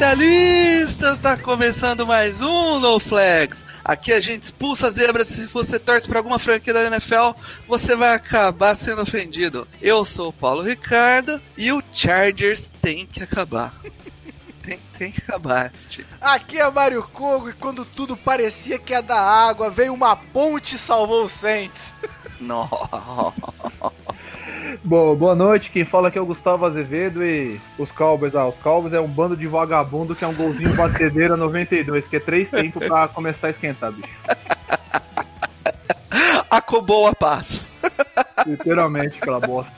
Especialistas! Tá começando mais um No Flags. Aqui a gente expulsa a zebra. Se você torce pra alguma franquia da NFL, você vai acabar sendo ofendido. Eu sou o Paulo Ricardo e o Chargers tem que acabar. tem, tem que acabar. Aqui é Mário Kogo e quando tudo parecia que ia dar água, veio uma ponte e salvou os Saints. Nossa. Bom, boa noite, quem fala aqui é o Gustavo Azevedo e os Cowboys, ah, os Cowboys é um bando de vagabundo que é um golzinho batedeira 92, que é três tempos pra começar a esquentar, bicho. Acabou a paz. Literalmente, aquela bosta.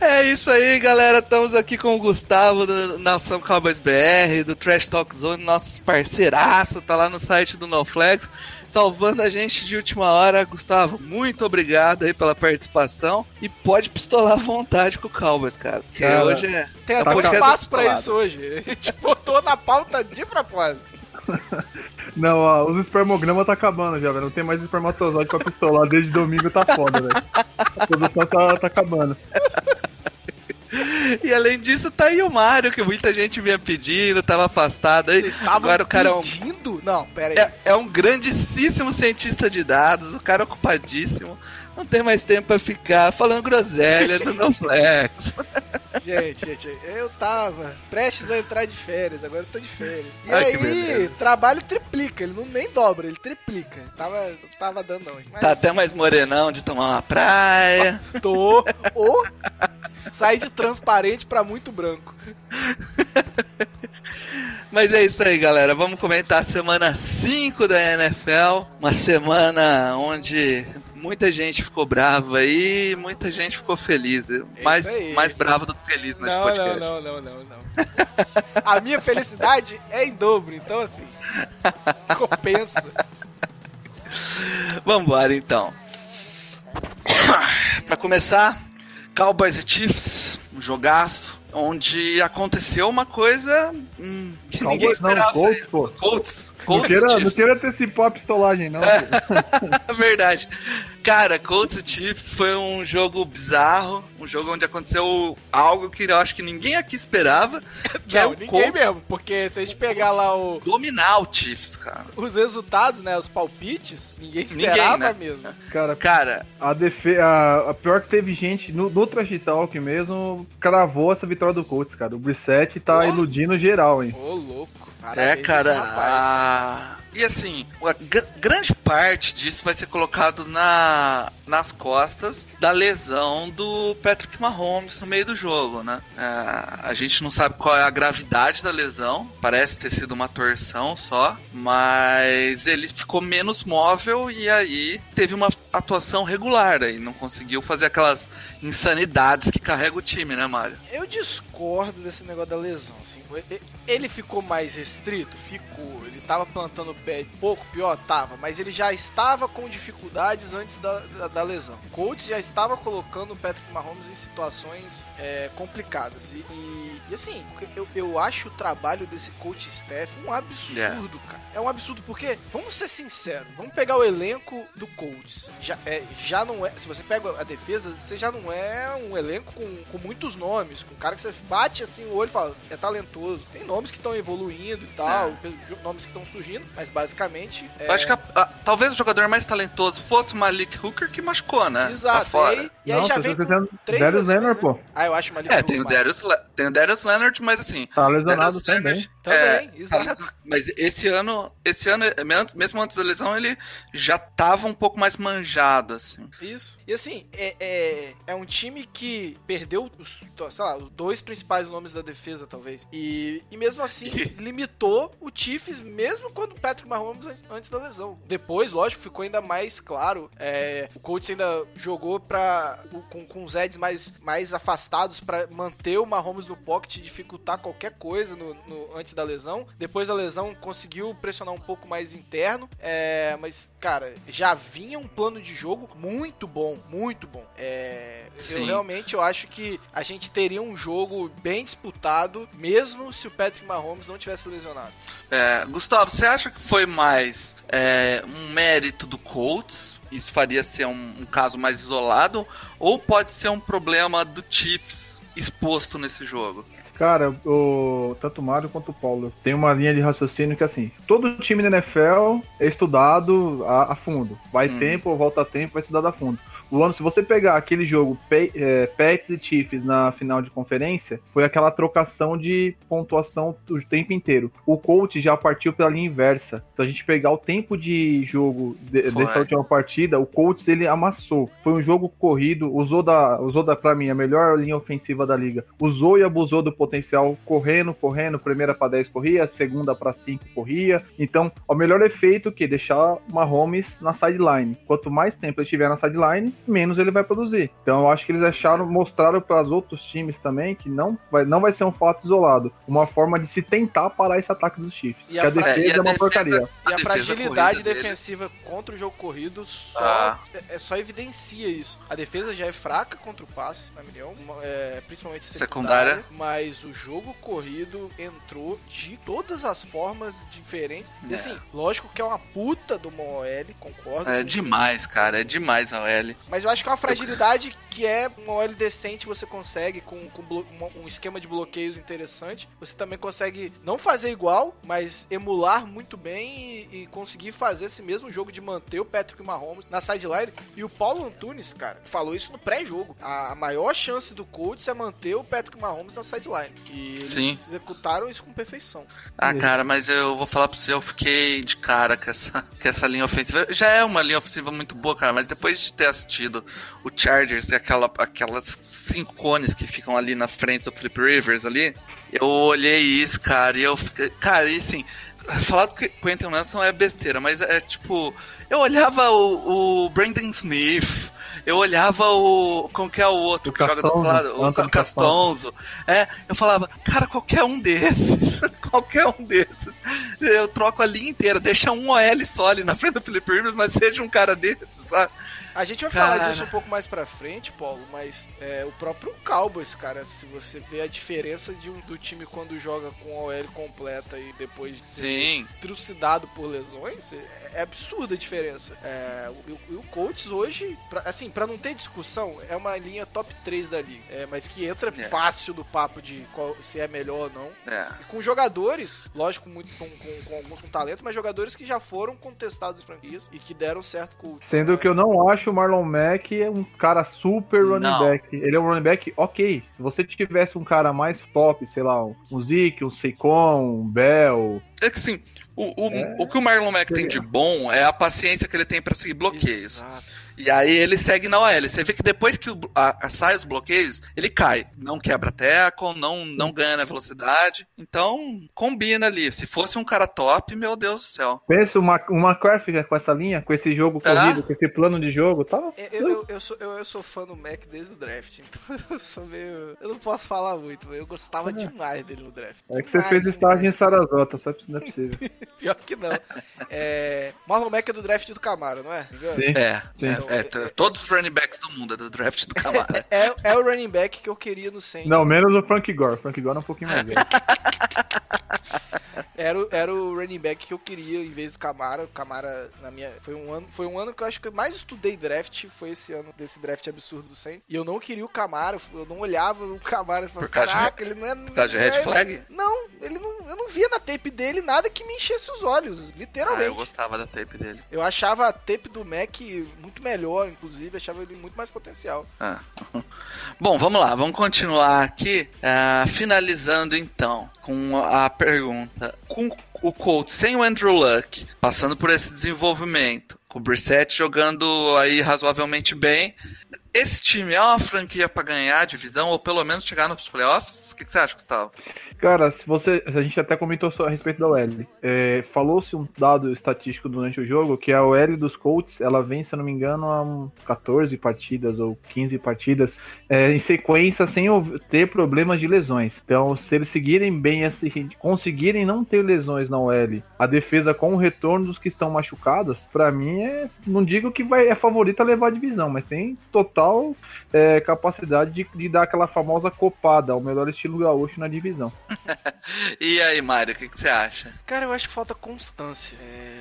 É isso aí, galera. Estamos aqui com o Gustavo do Nação Cowboys BR, do Trash Talk Zone, nosso parceiraço, tá lá no site do NoFlex, salvando a gente de última hora. Gustavo, muito obrigado aí pela participação e pode pistolar à vontade com o Cowboys, cara. Porque Cara, hoje é. Tem é até um espaço pra isso hoje. A gente botou na pauta de propósito. Não, ó, os espermogramas tá acabando já, velho. Não tem mais espermatozoide pra pistolar desde domingo, tá foda, velho. A produção tá, tá acabando. E além disso, tá aí o Mário, que muita gente vinha pedindo, tava afastado aí. Vocês estavam Agora o cara é pedindo? Não, pera aí. É, é um grandíssimo cientista de dados, o cara ocupadíssimo. Não tem mais tempo pra ficar falando groselha no NoFlex. Gente, gente, eu tava prestes a entrar de férias, agora eu tô de férias. E Ai, aí, trabalho triplica, ele não nem dobra, ele triplica. Tava, tava dando não. Mas Tá até mais morenão de tomar uma praia. tô, ou sair de transparente pra muito branco. Mas é isso aí, galera. Vamos comentar a semana 5 da NFL. Uma semana onde muita gente ficou brava e muita gente ficou feliz. mais, aí. mais brava do que feliz nesse não, podcast. não, não, não, não, não. A minha felicidade é em dobro, então assim, compensa. Vambora então. pra começar, Cowboys e Chiefs, um jogaço, onde aconteceu uma coisa hum, que ninguém Cowboys não, esperava. Colts, pô. Colts. Não Colts e queira, não queira antecipar a pistolagem, não. Verdade. Cara, Colts e Chiefs foi um jogo bizarro, um jogo onde aconteceu algo que eu acho que ninguém aqui esperava, que é não, o ninguém Colts mesmo, porque se a gente pegar lá o, dominar o Chiefs, cara. os resultados, né, os palpites, ninguém Ninguém, esperava né? mesmo. Cara, Cara, A, defe... a, a pior que teve gente no, no Trash Talk mesmo cravou essa vitória do Colts, cara. O Brissett tá Ó. iludindo geral, hein? Ô, louco. É, Parabéns cara. esse rapaz. a- E assim, a gr- grande parte disso vai ser colocado na, nas costas da lesão do Patrick Mahomes no meio do jogo, né? É, a gente não sabe qual é a gravidade da lesão, parece ter sido uma torção só, mas ele ficou menos móvel e aí teve uma atuação regular aí, não conseguiu fazer aquelas insanidades que carrega o time, né, Mário? Eu discordo desse negócio da lesão. Assim. Ele ficou mais restrito? Ficou. Ele tava plantando o pé pouco pior? Tava. Mas ele já estava com dificuldades antes da, da, da lesão. O Colts já estava colocando o Patrick Mahomes em situações é, complicadas. E, e- e assim, eu, eu acho o trabalho desse coach staff um absurdo, cara. É um absurdo porque, vamos ser sinceros, vamos pegar o elenco do Colts. Já, é, já não é. Se você pega a defesa, você já não é um elenco com, com muitos nomes, com cara que você bate assim o olho e fala, é talentoso. Tem nomes que estão evoluindo e tal, nomes que estão surgindo, mas basicamente. É... Eu acho que a- a- talvez o jogador mais talentoso fosse o Malik Hooker que machucou, né? Exato. Tá fora. E, aí, E aí Não, já vem tá com três Darius lesões, Leonard, né? pô. Ah, eu acho uma É, tem o, Darius, Le- tem o Darius Leonard, mas assim. Tá lesionado Darius também. Leonard, Também, é, exato. tá. Mas esse ano, esse ano, mesmo antes da lesão, ele já tava um pouco mais manjado, assim. Isso. E assim, é, é, é um time que perdeu os, sei lá, os dois principais nomes da defesa, talvez. E, e mesmo assim, limitou o Chiefs, mesmo quando o Patrick Mahomes antes, antes da lesão. Depois, lógico, ficou ainda mais claro. é, o Colts ainda jogou pra, com, com os Eds mais, mais afastados pra manter o Mahomes no pocket e dificultar qualquer coisa no, no- antes da lesão. Depois da lesão, conseguiu pressionar um pouco mais interno. É, mas, cara, já vinha um plano de jogo muito bom, muito bom. É, eu realmente eu acho que a gente teria um jogo bem disputado, mesmo se o Patrick Mahomes não tivesse lesionado. É, Gustavo, você acha que foi mais é, um mérito do Colts? Isso faria ser um, um caso mais isolado? Ou pode ser um problema do Chiefs exposto nesse jogo? Cara, o, tanto o Mário quanto o Paulo tem uma linha de raciocínio que assim, todo time da NFL é estudado a, a fundo. Vai Hum. tempo, volta tempo, vai estudado a fundo. O ano, se você pegar aquele jogo é, Pets e Chiefs na final de conferência, foi aquela trocação de pontuação o tempo inteiro. O coach já partiu pela linha inversa. Se a gente pegar o tempo de jogo de- dessa última partida, o Colts ele amassou. Foi um jogo corrido, usou da, usou da pra mim a melhor linha ofensiva da liga. Usou e abusou do potencial correndo, correndo, primeira pra 10 corria, segunda pra 5 corria. Então, o melhor efeito que deixar Mahomes na sideline. Quanto mais tempo ele estiver na sideline, menos ele vai produzir. Então, eu acho que eles acharam, mostraram para os outros times também que não vai, não vai ser um fato isolado, uma forma de se tentar parar esse ataque dos Chiefs. E que a a defesa É, a é uma defesa- porcaria. E a, defesa fragilidade corrida dele- defensiva contra o jogo corrido só, Ah. é, é só evidencia isso. A defesa já é fraca contra o passe, na minha opinião, uma- é, principalmente secundária, Secundária. mas o jogo corrido entrou de todas as formas diferentes. E É. assim, lógico que é uma puta do OL, concordo. É com- demais, cara. É demais a OL. Mas eu acho que é uma fragilidade que é um OL decente você consegue com, com um esquema de bloqueios interessante. Você também consegue não fazer igual, mas emular muito bem e, e conseguir fazer esse mesmo jogo de manter o Patrick Mahomes na sideline. E o Paulo Antunes, cara, falou isso no pré-jogo. A, maior chance do Colts é manter o Patrick Mahomes na sideline. E eles Sim. executaram isso com perfeição. Ah, cara, mas eu vou falar pra você, eu fiquei de cara com essa, com essa linha ofensiva. Já é uma linha ofensiva muito boa, cara, mas depois de ter assistido o Chargers e aquela, aquelas cinco cones que ficam ali na frente do Flip Rivers ali, eu olhei isso, cara, e eu fiquei. Cara, e assim, falar do que- Quentin Nelson é besteira, mas é tipo. Eu olhava o, o Brandon Smith. Eu olhava o. Como que é o outro O que joga do outro Castonzo, lado? O Anthony Castonzo. É, eu falava, cara, qualquer um desses. qualquer um desses. Eu troco a linha inteira, deixa um OL só ali na frente do Felipe Rivers, mas seja um cara desses, sabe? A gente vai falar Cara. disso um pouco mais pra frente, Paulo, mas é, o próprio Cowboys, cara, se você vê a diferença de um, do time quando joga com a OL completa e depois de ser Sim. trucidado por lesões, é, é absurda a diferença. É, o, o, o Colts hoje, pra- assim, pra não ter discussão, é uma linha top 3 da liga, é, mas que entra É. fácil do papo de qual- se é melhor ou não. É. E com jogadores, lógico, muito com, com- com alguns com talento, mas jogadores que já foram contestados em franquias e que deram certo com o Sendo que eu não acho o Marlon Mack é um cara super running Não. back. Ele é um running back ok. Se você tivesse um cara mais top, sei lá, um Zeke, um Seikon, um Bell. É que assim, o, o, É. o que o Marlon Mack tem de bom é a paciência que ele tem pra seguir bloqueios. Exato. E aí ele segue na OL. Você vê que depois que o, a, a- sai os bloqueios, ele cai. Não quebra tackle, não, não ganha na velocidade. Então, combina ali. Se fosse um cara top, meu Deus do céu. Pensa uma, uma McCarthy com essa linha, com esse jogo Será? corrido, com esse plano de jogo, tava. Eu, eu, eu sou, eu, eu sou fã do Mac desde o draft, então eu sou meio. Eu não posso falar muito, mas eu gostava demais dele no draft. É que você fez demais. estágio em Sarasota, só que não é possível. Pior que não. É, Marlon Mack é do draft do Camaro, não é? Sim. É, Sim. é, é, todos os running backs do mundo é do draft do Camara. É, é o running back que eu queria no Saints. Não, menos o Frank Gore. Frank Gore é um pouquinho mais velho. Era, o- era o running back que eu queria em vez do Camara. O Camara, na minha. Foi um ano, foi um ano que eu acho que eu mais estudei draft. Foi esse ano, desse draft absurdo do Saints. E eu não queria o Camara, eu não olhava o Camara e falava, Por causa de- caraca, ele não é. Por causa de red é- flag? Não, ele não. Eu não via na tape dele nada que me enchesse os olhos, Ah, literalmente. eu gostava da tape dele. Eu achava a tape do Mac muito melhor, inclusive, achava ele muito mais potencial. Ah. Bom, vamos lá, vamos continuar aqui, ah, finalizando então com a pergunta. Com o Colts sem o Andrew Luck, passando por esse desenvolvimento, com o Brissett jogando aí razoavelmente bem, esse time é uma franquia para ganhar a divisão ou pelo menos chegar nos playoffs? O que, que você acha, Gustavo? Cara, se você. A gente até comentou a respeito da OL. É, Falou-se um dado estatístico durante o jogo que a OL dos Colts ela vem, se eu não me engano, há um 14 partidas ou 15 partidas é, em sequência sem ter problemas de lesões. Então, se eles seguirem bem, assim, conseguirem não ter lesões na OL, a defesa com o retorno dos que estão machucados, pra mim é. Não digo que vai, é favorita levar a divisão, mas tem total é, capacidade de, de dar aquela famosa copada, ao melhor estilo gaúcho na divisão. E aí, Mário, o que, que você acha? Cara, eu acho que falta constância.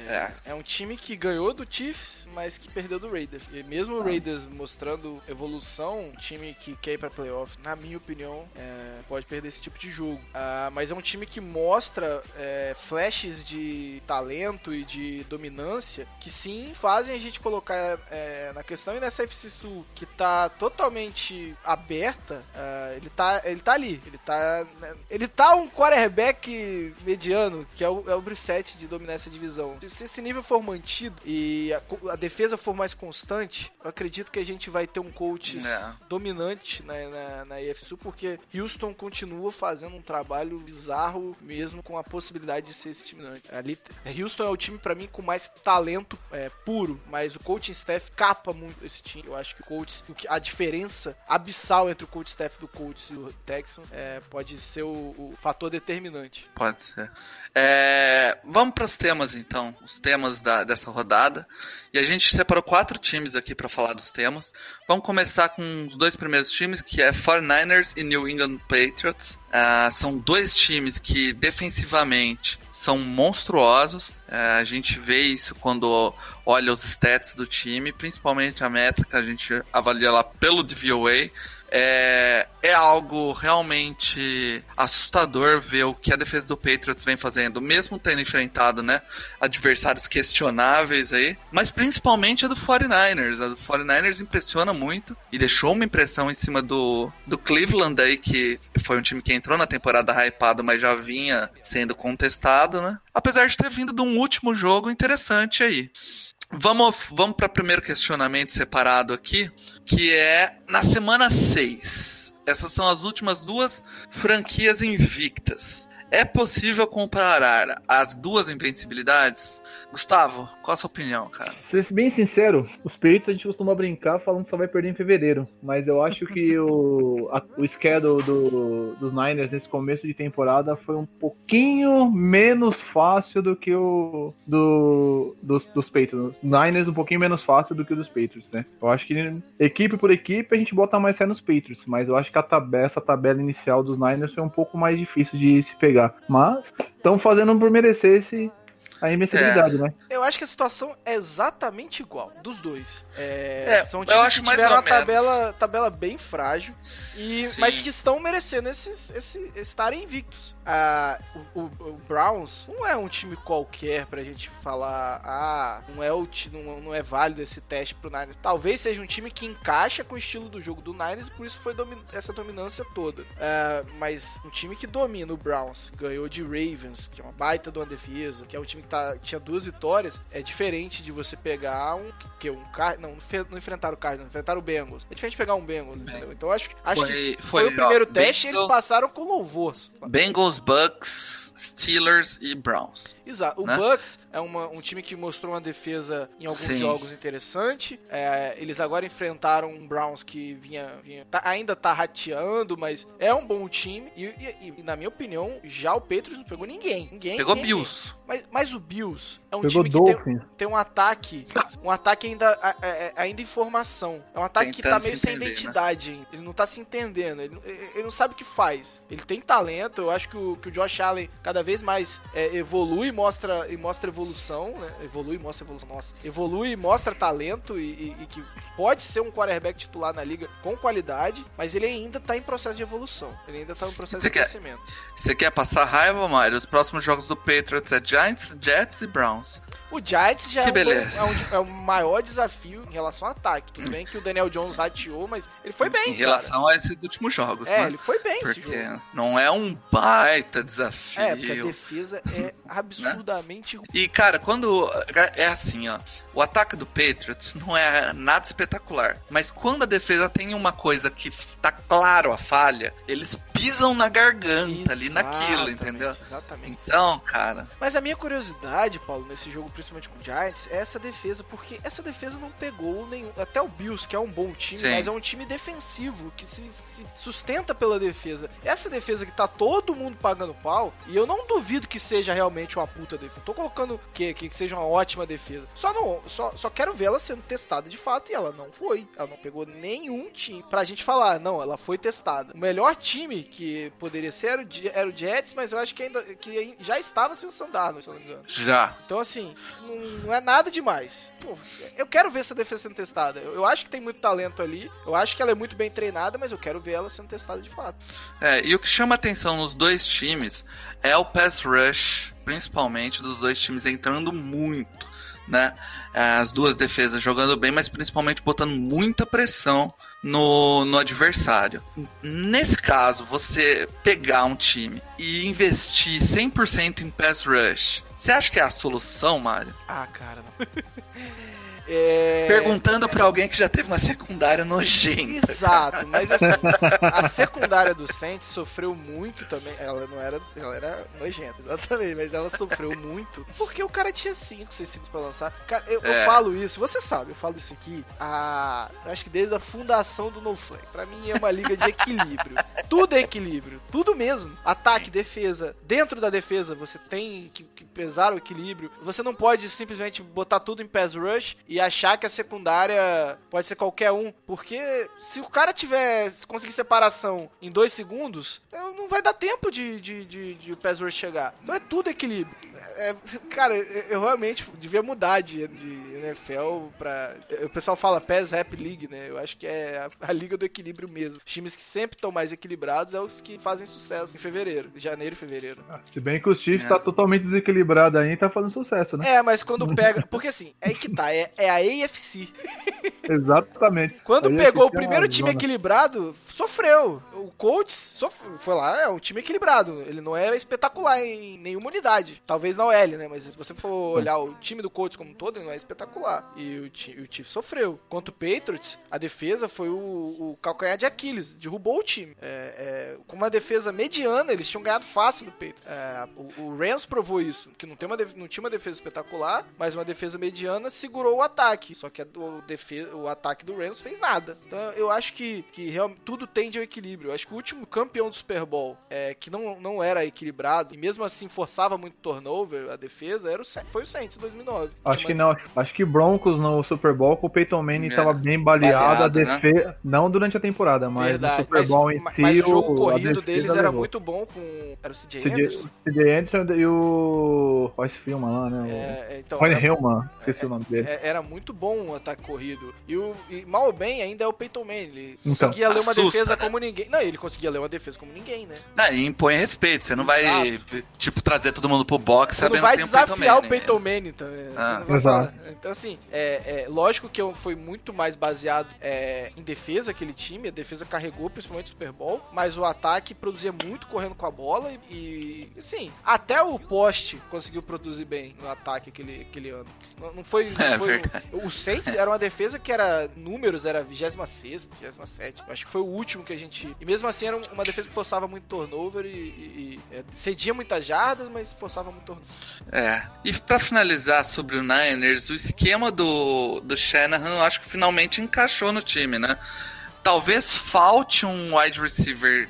É, é um time que ganhou do Chiefs, mas que perdeu do Raiders. E mesmo o Raiders mostrando evolução, um time que quer ir pra playoff, na minha opinião, é, pode perder esse tipo de jogo. Ah, mas é um time que mostra é, flashes de talento e de dominância que sim fazem a gente colocar é, na questão. E nessa FC Sul, que tá totalmente aberta, ah, ele, tá, ele tá ali. Ele tá, ele tá um quarterback mediano, que é o, é o Brissett de dominar essa divisão. Se esse nível for mantido e a, a defesa for mais constante, eu acredito que a gente vai ter um coach É. dominante na, na, na porque Houston continua fazendo um trabalho bizarro, mesmo com a possibilidade de ser esse time. Ali, Houston é o time, pra mim, com mais talento é, puro, mas o coaching staff capa muito esse time. Eu acho que o coach, a diferença abissal entre o coach staff do Colts e o Texan é, pode ser o, o fator determinante. Pode ser. É, vamos para os temas então, os temas da- dessa rodada. E a gente separou quatro times aqui para falar dos temas. Vamos começar com os dois primeiros times, que é 49ers e New England Patriots. Ah, são dois times que defensivamente são monstruosos. É, a gente vê isso quando olha os stats do time, principalmente a métrica, a gente avalia lá pelo DVOA. É, é algo realmente assustador ver o que a defesa do Patriots vem fazendo, mesmo tendo enfrentado né, adversários questionáveis aí, mas principalmente a do 49ers. A do 49ers impressiona muito e deixou uma impressão em cima do, do Cleveland aí, que foi um time que entrou na temporada hypado, mas já vinha sendo contestado, né? Apesar de ter vindo de um último jogo interessante aí. Vamos, vamos para o primeiro questionamento separado aqui, que é na semana 6. Essas são as últimas duas franquias invictas. É possível comparar as duas invencibilidades? Gustavo, qual a sua opinião, cara? Ser bem sincero, os Patriots a gente costuma brincar falando que só vai perder em fevereiro. Mas eu acho que o, a- o schedule do- dos Niners nesse começo de temporada foi um pouquinho menos fácil do que o do, dos, dos Patriots. Niners um pouquinho menos fácil do que o dos Patriots, né? Eu acho que equipe por equipe a gente bota mais fé nos Patriots. Mas eu acho que a tabela, essa tabela inicial dos Niners foi um pouco mais difícil de se pegar. Mas estão fazendo por merecer esse, a invencibilidade, né? Eu acho que a situação é exatamente igual, dos dois. É, É, são eu times acho que tiveram uma tabela, tabela bem frágil, e, Sim. mas que estão merecendo esses, esse, estarem invictos. Ah, o, o- o Browns não é um time qualquer pra gente falar, ah, não é, o, não, não é válido esse teste pro Niners. Talvez seja um time que encaixa com o estilo do jogo do Niners, e por isso foi domi- essa dominância toda. Ah, mas um time que domina o Browns, ganhou de Ravens, que é uma baita de uma defesa, que é um time que tá, tinha duas vitórias, é diferente de você pegar um que um Car... não, não enfrentaram o Cardinals, enfrentaram o Bengals. É diferente de pegar um Bengals, entendeu? Então acho, acho Foi- que foi, foi, o primeiro ó, teste e eles Bengals- passaram com louvor. Bengals, Bucks, Steelers e Browns. Exato. O né? Bucks é uma- um time que mostrou uma defesa em alguns Sim. jogos interessante. É, eles agora enfrentaram um Browns que vinha, vinha- tá- ainda tá rateando, mas é um bom time. E, e- e, na minha opinião, já o Patriots não pegou ninguém. Ninguém. Pegou ninguém, Bills. Mas, mas o Bills é um Pegou time que tem, tem um ataque, um ataque ainda, a- a- a- ainda em formação. É um ataque que tá Tentando meio se sem entender, né? identidade ainda. Ele não tá se entendendo. Ele, ele não sabe o que faz. Ele tem talento. Eu acho que o, que o Josh Allen cada vez mais é, evolui mostra, e mostra evolução, né? Evolui mostra evolução, nossa. Evolui mostra talento e, e- e que pode ser um quarterback titular na liga com qualidade, mas ele ainda tá em processo de evolução. Ele ainda tá em processo Você de quer- crescimento. Você quer passar raiva, Mário? Os próximos jogos do Patriots é Giants, Jets e Browns. O Giants já é, um, é, um- é o maior desafio em relação ao ataque. Tudo bem que o Daniel Jones rateou, mas ele foi bem, em relação a esses últimos jogos. É, né? ele foi bem esse Porque jogo. não é um baita desafio. É, porque a defesa é absurdamente ruim. E, cara, quando. É assim, ó. O ataque do Patriots não é nada espetacular. Mas quando a defesa tem uma coisa que tá claro a falha, eles pisam na garganta ali naquilo, Exatamente, entendeu? Exatamente. Então, cara. Mas a minha curiosidade, Paulo, nesse jogo, principalmente com o Giants, é essa defesa, porque essa defesa não pegou nenhum. Até o Bills, que é um bom time, Sim. mas é um time defensivo, que se, se sustenta pela defesa. Essa defesa que tá todo mundo pagando pau, e eu não duvido que seja realmente uma puta defesa. Tô colocando que, que seja uma ótima defesa. Só não, só, só quero ver ela sendo testada de fato, e ela não foi. Ela não pegou nenhum time pra gente falar, não, ela foi testada. O melhor time que poderia ser era o, era o Jets, mas eu acho que ainda que já estava sem o Sandarno, se eu não me engano. Já. Então, assim, não, não é nada demais. Pô, eu quero ver essa defesa sendo testada. Eu, eu acho que tem muito talento ali. Eu acho que ela é muito bem treinada, mas eu quero ver ela sendo testada de fato. É, e o que chama atenção nos dois times é o pass rush, principalmente dos dois times entrando muito, né? É, As duas defesas jogando bem, mas principalmente botando muita pressão no, no adversário. Nesse caso, você pegar um time e investir 100% em pass rush, você acha que é a solução, Mário? Ah, cara, não. É... Perguntando pra alguém que já teve uma secundária nojenta. Exato, mas assim, a secundária do Saints sofreu muito também. Ela não era. Ela era nojenta, exatamente, mas ela sofreu muito. Porque o cara tinha 5, 6 segundos pra lançar. Eu, eu É. falo isso, você sabe, eu falo isso aqui. A, eu acho que desde a fundação do No Flag. Pra mim é uma liga de equilíbrio. tudo é equilíbrio, tudo mesmo. Ataque, defesa. Dentro da defesa você tem que, que pesar o equilíbrio. Você não pode simplesmente botar tudo em pass rush e achar que a secundária pode ser qualquer um. Porque se o cara tiver. se conseguir separação em dois segundos, não vai dar tempo de, de, de, de o pass chegar. Então é tudo equilíbrio. É, cara, eu, realmente devia mudar de, de NFL pra. O pessoal fala PES Rap League, né? Eu acho que é a, a liga do equilíbrio mesmo. Os times que sempre estão mais equilibrados é os que fazem sucesso em fevereiro, janeiro e fevereiro. Se bem que o Chiefs É. tá totalmente desequilibrado aí e tá fazendo sucesso, né? É, mas quando pega. Porque assim, é aí que tá, é, é a AFC. Exatamente. Quando pegou é o tem primeiro uma time zona. equilibrado, sofreu. O Colts sof- foi lá, é um time equilibrado. Ele não é espetacular em nenhuma unidade. Talvez na OL, né? Mas se você for olhar o time do Colts como um todo, ele não é espetacular. E o, ti- o Chiefs sofreu. Quanto o Patriots, a defesa foi o, o calcanhar de Aquiles. Derrubou o time. É, é, com uma defesa mediana, eles tinham ganhado fácil do Patriots. É, o, o Rams provou isso. Que não, tem uma não tinha uma defesa espetacular, mas uma defesa mediana segurou o ataque. Só que a, o, defesa, o ataque do Rams fez nada. Então eu acho que, que realmente tudo tende ao equilíbrio. Eu acho que o último campeão do Super Bowl, é, que não, não era equilibrado, e mesmo assim forçava muito turnover, a defesa, era o, foi o Saints em 2009. Acho Tinha que uma- não. Acho que Broncos no Super Bowl com o Peyton Manning É. tava bem baleado. A Baleado, né? defesa. Não durante a temporada, mas Verdade, no Super mas, Bowl em ma- si. mas o jogo a corrido deles era levou. muito bom com. Era o CJ CJ Anderson? CJ Anderson e o Royce Filman lá, né? É, é, então, o Rony era- Hillman, esqueci o nome dele. É, era muito bom o ataque corrido. E, o, e mal ou bem ainda é o Peyton Manning. Ele Então. conseguia ler uma Assusta, defesa né? como ninguém. Não, ele conseguia ler uma defesa como ninguém, né? Ah, e impõe respeito. Você não vai, tipo, trazer todo mundo pro box Você não sabendo vai que tem desafiar o Manning. Peyton Manning também. Você Ah. não vai Exato. falar. Então, assim, é, é, lógico que foi muito mais baseado é, em defesa aquele time. A defesa carregou principalmente o Super Bowl. Mas o ataque produzia muito correndo com a bola. E, e assim, até o poste conseguiu produzir bem no ataque aquele, aquele ano. Não, não foi. não É foi verdade. O Saints era uma defesa que era números, era 26, 27. Acho que foi o último que a gente. E mesmo assim era uma defesa que forçava muito turnover e, e- e, é, cedia muitas jardas, mas forçava muito turnover. É. E pra finalizar sobre o Niners, o esquema do, do Shanahan, eu acho que finalmente encaixou no time, né? Talvez falte um wide receiver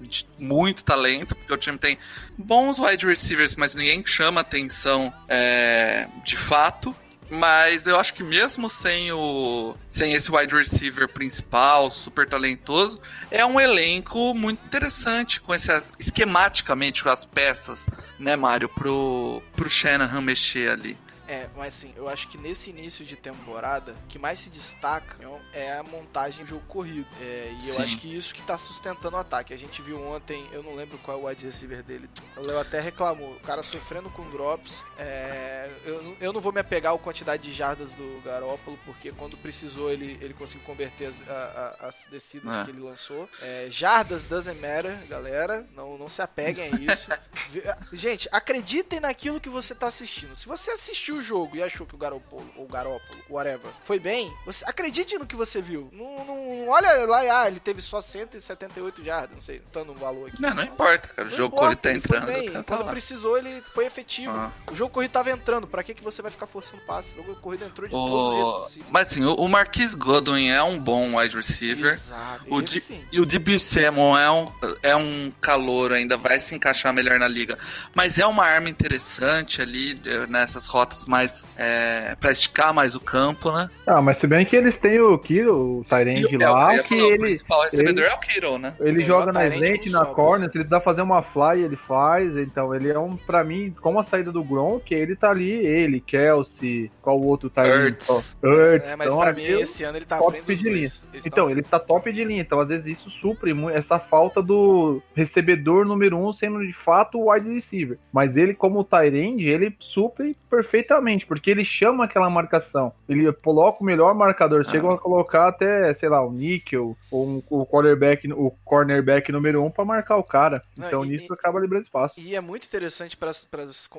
de muito talento, porque o time tem bons wide receivers, mas ninguém chama atenção é, de fato. Mas eu acho que mesmo sem o sem esse wide receiver principal, super talentoso, é um elenco muito interessante com esse esquematicamente com as peças, né, Mário, pro pro Shanahan mexer ali. É, mas assim, eu acho que nesse início de temporada, o que mais se destaca é a montagem do jogo corrido. É, e eu Sim. acho que isso que tá sustentando o ataque. A gente viu ontem, eu não lembro qual é o wide receiver dele. O Léo até reclamou, o cara sofrendo com drops. É, eu, não- eu não vou me apegar à quantidade de jardas do Garópolo, porque quando precisou ele, ele conseguiu converter as, a- a- as descidas É. que ele lançou. É, jardas doesn't matter, galera. Não, não se apeguem a isso. Gente, acreditem naquilo que você tá assistindo. Se você assistiu o jogo e achou que o Garopolo, ou Garópolo, whatever, foi bem, você acredite no que você viu. Não, não olha lá e ah, ele teve só 178 jardas, não sei, dando um valor aqui. Não, não importa, cara. O Não jogo corrido tá entrando. bem. tá- Quando lá. precisou, ele foi efetivo. Ah. O jogo corrido tava entrando. Pra que, que você vai ficar forçando passe? O jogo corrido entrou de todos os jeitos O... possíveis. Mas assim, o o Marquis Godwin é um bom wide receiver. Exato. O Di- sim. E o DB Samuel é um, é um calor, ainda vai se encaixar melhor na liga. Mas é uma arma interessante ali, eh, nessas rotas mais. É, pra esticar mais o campo, né? Ah, mas se bem que eles têm o Kiro, o Tyrande o- é, lá, ia que falar, O ele, principal recebedor ele- é o Kittle, né? ele Tem joga o na com na corner, se ele precisar fazer uma fly, ele faz. Então ele é um, pra mim, com a saída do Gronk, ele tá ali, ele, Kelsey, qual o outro Tyrande? Ertz. Ertz. É, mas então, pra mim, esse ano ele tá top de linha. Eles Então, tão- ele tá top de linha, então às vezes isso supre essa falta do recebedor número um sendo de fato o wide receiver. Mas ele, como Tyrande, ele supre perfeitamente, porque ele chama aquela marcação. Ele coloca o melhor marcador, Ah. chegam a colocar até, sei lá, o níquel, ou um, o quarterback, o cornerback número um pra marcar o cara. Então e- nisso e- acaba liberando espaço. E é muito interessante para as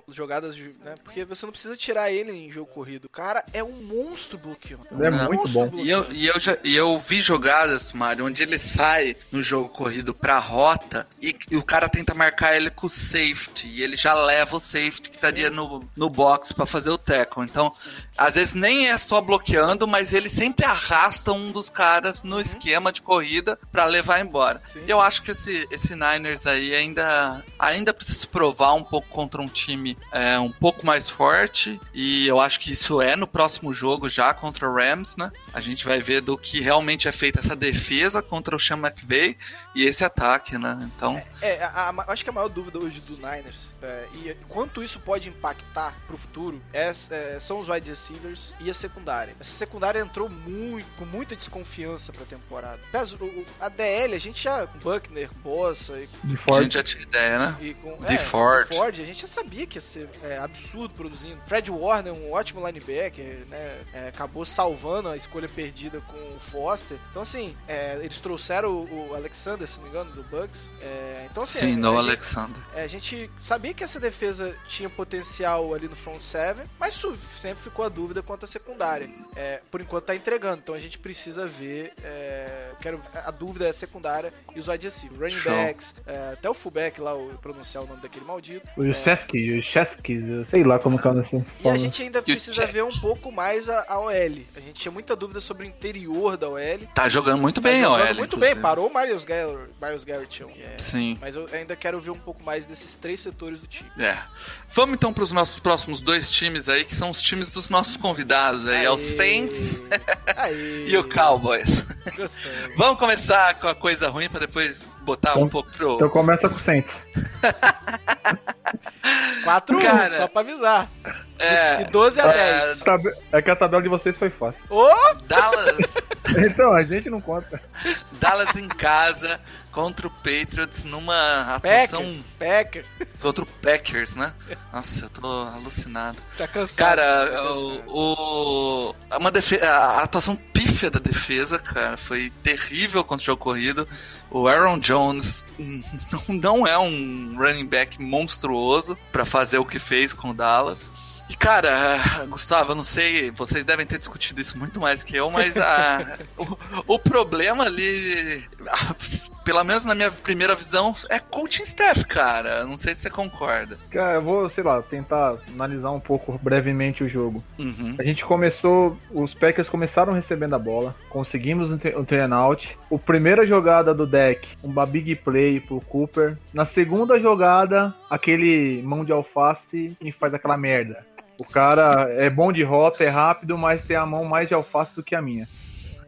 jogadas, de- né? Porque você não precisa tirar ele em jogo corrido. O cara é um monstro bloqueando. Ele é um muito monstro bom. E eu, e, eu já, e eu vi jogadas, Mário, onde ele sai no jogo corrido pra rota e, e o cara tenta marcar ele com o safety. E ele já leva o safety que estaria no, no box pra fazer o tackle. Então, às vezes nem é só bloqueando, mas ele sempre arrasta um dos caras no esquema de corrida pra levar embora. Sim, eu sim. acho que esse, esse Niners aí ainda, ainda precisa se provar um pouco contra um time é, um pouco mais forte. E eu acho que isso é no próximo jogo já contra o Rams, né? A gente vai ver do que realmente é feita essa defesa contra o Sean McVay e esse ataque, né? Então, É, a, a- acho que a maior dúvida hoje do Niners é, e quanto isso pode impactar pro futuro é- é, são os wide receivers e a secundária. Essa secundária entrou muito, com muita desconfiança pra temporada. Mas o- o- a DL, a gente já. Buckner, Bossa e De a forte. gente já tinha ideia, né? E com, De é, Ford. de Ford, a gente já sabia que ia ser é, absurdo produzindo. Fred Warner, um ótimo linebacker, né? é, acabou salvando a escolha perdida com o Foster. Então, assim, é, eles trouxeram o, o Alexander, se não me engano, do Bucks. É, então, assim, Sim, a, no a gente, Alexander. é, a gente sabia que essa defesa tinha potencial ali no front seven, mas su- sempre ficou a dúvida quanto à secundária. É, por enquanto tá entregando, então a gente precisa ver. é, quero a dúvida é a secundária e os wide receivers, running Show. backs, é, até o fullback lá, o pronunciar o nome daquele maldito. O Chesky, o Chesky, eu sei lá como que é assim. E a gente ainda precisa ver um pouco mais a, a OL. A gente tinha muita dúvida sobre o interior da OL. Tá jogando muito Tá bem, jogando OL. Muito inclusive. bem, parou o Miles Garrett. Miles Garrett é, Sim. mas eu ainda quero ver um pouco mais desses três setores do time. É. Vamos então para os nossos próximos dois times aí, que são os times dos nossos convidados aí, é o Saints e o Cowboys. Gostei. Vamos começar com a coisa ruim para depois botar um Então- pouco pro. Então começa com o Saints. 4 Cara, só pra avisar. É, E 12 a é, 10. Tabe- É que a tabela de vocês foi fácil. Ô! Dallas, Então, a gente não conta. Dallas em casa contra o Patriots numa atuação Packers. Packers. contra o Packers, né? Nossa, eu tô alucinado. Tá cansado. Cara, tá cansado. o, o- é uma defe- a atuação pífia da defesa, cara, foi terrível contra o jogo corrido. O Aaron Jones não, não é um running back monstruoso pra fazer o que fez com o Dallas. E cara, Gustavo, eu não sei, vocês devem ter discutido isso muito mais que eu, mas a- o, o problema ali, ah, pelo menos na minha primeira visão, é coaching staff, cara. Não sei se você concorda. Cara, eu vou, sei lá, tentar analisar um pouco brevemente o jogo. Uhum. A gente começou, os Packers começaram recebendo a bola, conseguimos um tre- um turn out. O primeira jogada do deck, uma big play pro Cooper. Na segunda jogada, aquele mão de alface e faz aquela merda. O cara é bom de rota, é rápido, mas tem a mão mais de alface do que a minha.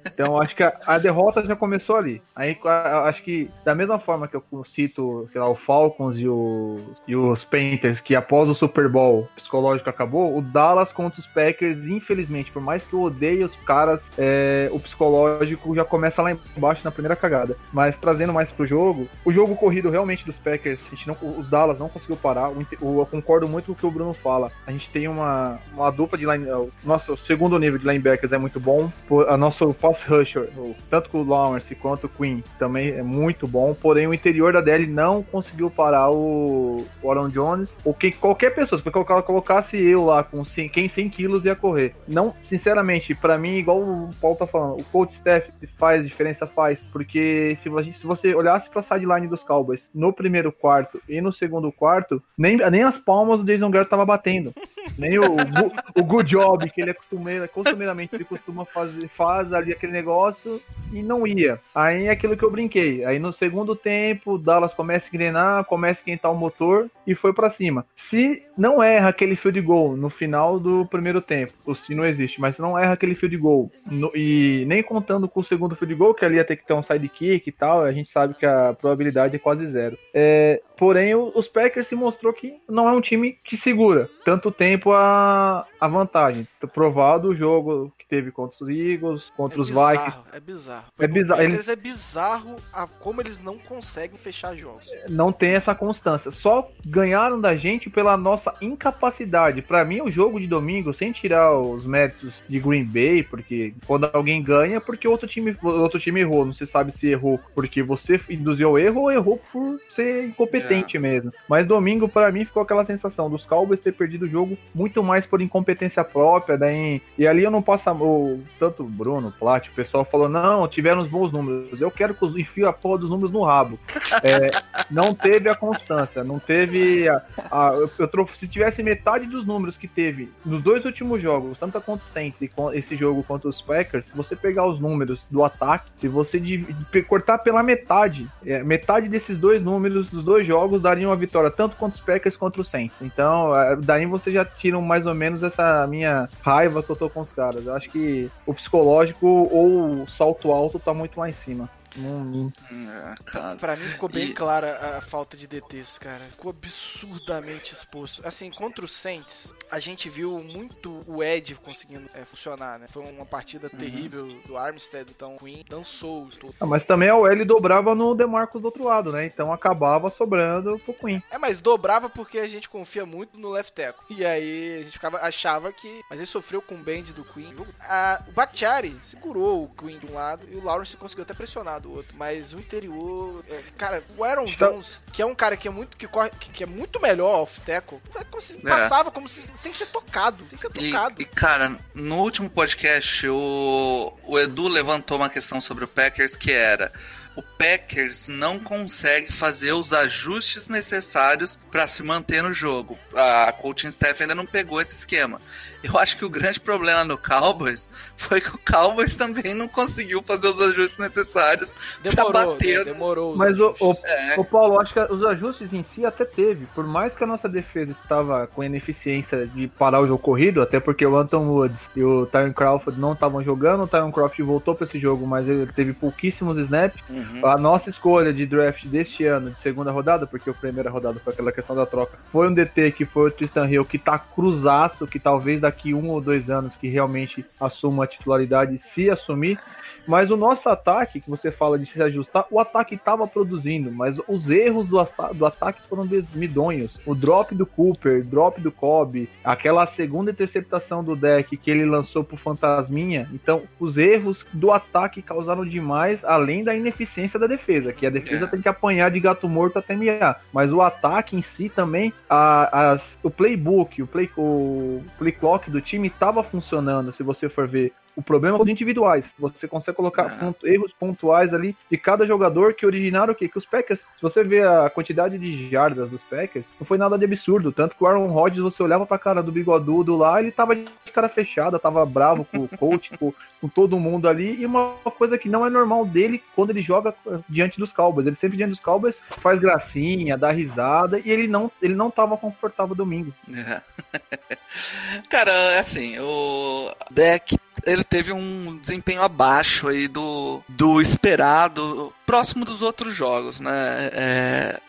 Então acho que a, a derrota já começou ali. Aí a- acho que da mesma forma que eu cito, sei lá, o Falcons e, o, e os Panthers, que após o Super Bowl o psicológico acabou, o Dallas contra os Packers, infelizmente, por mais que eu odeie os caras, é, o psicológico já começa lá embaixo na primeira cagada. Mas trazendo mais pro jogo, o jogo corrido realmente dos Packers, a gente não, os Dallas não conseguiu parar. O o- eu concordo muito com o que o Bruno fala. A gente tem uma, uma dupla de line, o nosso segundo nível de linebackers é muito bom. A nosso pass rusher, o- tanto com o Lawrence quanto o Queen, também é muito bom. Porém, o interior da DL não conseguiu parar o, o Aaron Jones ou quem, qualquer pessoa. Se colocar- colocasse eu lá com 100, quem 100 quilos ia correr. Não, sinceramente, pra mim, igual o Paulo tá falando, o coach staff faz diferença, faz. Porque se, se você olhasse pra sideline dos Cowboys no primeiro quarto e no segundo quarto, nem, nem as palmas do Jason Garrett tava batendo. Nem o, gu- o good job que ele é costumeira, costumeiramente ele costuma fazer, faz ali aquele negócio e não ia. Aí é aquilo que eu brinquei. Aí no segundo tempo, Dallas começa a engrenar, começa a esquentar o motor e foi pra cima. Se não erra aquele field goal no final do primeiro tempo, o se não existe, mas se não erra aquele field goal no- e nem contando com o segundo field goal, que ali ia ter que ter um sidekick e tal, a gente sabe que a probabilidade é quase zero. É, porém, os Packers se mostrou que não é um time que segura tanto tempo a, a vantagem. Provado o jogo que teve contra os Eagles, contra é os Vikings. bizarro, é bizarro. É bizarro, O ele- Packers é bizarro a como eles não conseguem fechar jogos. não tem essa constância. Só ganharam da gente pela nossa incapacidade. Pra mim, o jogo de domingo, sem tirar os méritos de Green Bay, porque quando alguém ganha, é porque outro time, outro time errou. Não se sabe se errou porque você induziu o erro ou errou por ser incompetente mesmo. Mas domingo, pra mim, ficou aquela sensação dos Cowboys ter perdido o jogo muito mais por incompetência própria. Daí, e ali eu não passo tanto Bruno, o O pessoal falou: não, tiveram os bons números. Eu quero que os enfio a porra dos números no rabo. É, não teve a constância, não teve a, a- eu, eu se tivesse metade dos números que teve nos dois últimos jogos, tanto contra o Saints e com esse jogo contra os Packers, se você pegar os números do ataque, se você div- pe- cortar pela metade, é, metade desses dois números dos dois jogos dariam uma vitória tanto contra os Packers contra os Saints. Então, é, daí você já tira mais ou menos essa minha raiva que eu tô com os caras. Eu acho que o psicológico ou o salto alto tá muito lá em cima. Não- É. Pra mim ficou bem E- clara a falta de DTs, cara. Ficou absurdamente exposto. Assim, contra o Saints, a gente viu muito o Ed conseguindo é, funcionar, né? Foi uma partida Uhum. terrível do Armstead, então o Queen dançou todo. Ah, mas também a OL dobrava no DeMarcus do outro lado, né? Então acabava sobrando pro Queen. É, mas dobrava porque a gente confia muito no left tackle. E aí a gente ficava, achava que. Mas ele sofreu com o bend do Queen. Ah, o Bakhtiari segurou o Queen de um lado e o Lawrence conseguiu até pressionar do outro. Mas o interior. é, cara, o Aaron Está- Jones, que é um cara que é muito, que corre, que, que é muito melhor off tackle, conseguir- É. passava como se, sem ser tocado. Sem ser E, tocado. e, cara, no último podcast, o, o Edu levantou uma questão sobre o Packers que era. O Packers não consegue fazer os ajustes necessários para se manter no jogo. A coaching staff ainda não pegou esse esquema. Eu acho que o grande problema no Cowboys foi que o Cowboys também não conseguiu fazer os ajustes necessários Demorou, pra bater. né? demorou. os Mas o, o, É. o Paulo, acho que os ajustes em si até teve. Por mais que a nossa defesa estava com ineficiência de parar o jogo corrido, até porque o Anton Woods e o Tyron Crawford não estavam jogando, o Tyron Crawford voltou para esse jogo, mas ele teve pouquíssimos snaps. Uhum. A nossa escolha de draft deste ano, de segunda rodada, porque a primeira rodada foi aquela questão da troca, foi um DT que foi o Tristan Hill, que tá cruzaço, que talvez daqui um ou dois anos que realmente assuma a titularidade, se assumir. Mas o nosso ataque, que você fala de se ajustar, o ataque estava produzindo, mas os erros do, do ataque foram midonhos. O drop do Cooper, drop do Cobb, aquela segunda interceptação do deck que ele lançou pro Fantasminha. Então, os erros do ataque causaram demais, além da ineficiência da defesa, que a defesa É. tem que apanhar de gato morto até miar. Mas o ataque em si também, a- as- o playbook, o play, o play clock do time estava funcionando, se você for ver. O problema é os individuais. Você consegue colocar Ah. ponto- erros pontuais ali de cada jogador que originaram o quê? Que os Packers, se você vê a quantidade de jardas dos Packers, não foi nada de absurdo. Tanto que o Aaron Rodgers, você olhava pra cara do bigodudo lá, ele tava de cara fechada, tava bravo com o coach, com, com todo mundo ali. E uma coisa que não é normal dele quando ele joga diante dos Cowboys. Ele sempre diante dos Cowboys faz gracinha, dá risada, e ele não, ele não tava confortável domingo. É. Cara, assim, o deck ele teve um desempenho abaixo aí do, do esperado, próximo dos outros jogos, né? É,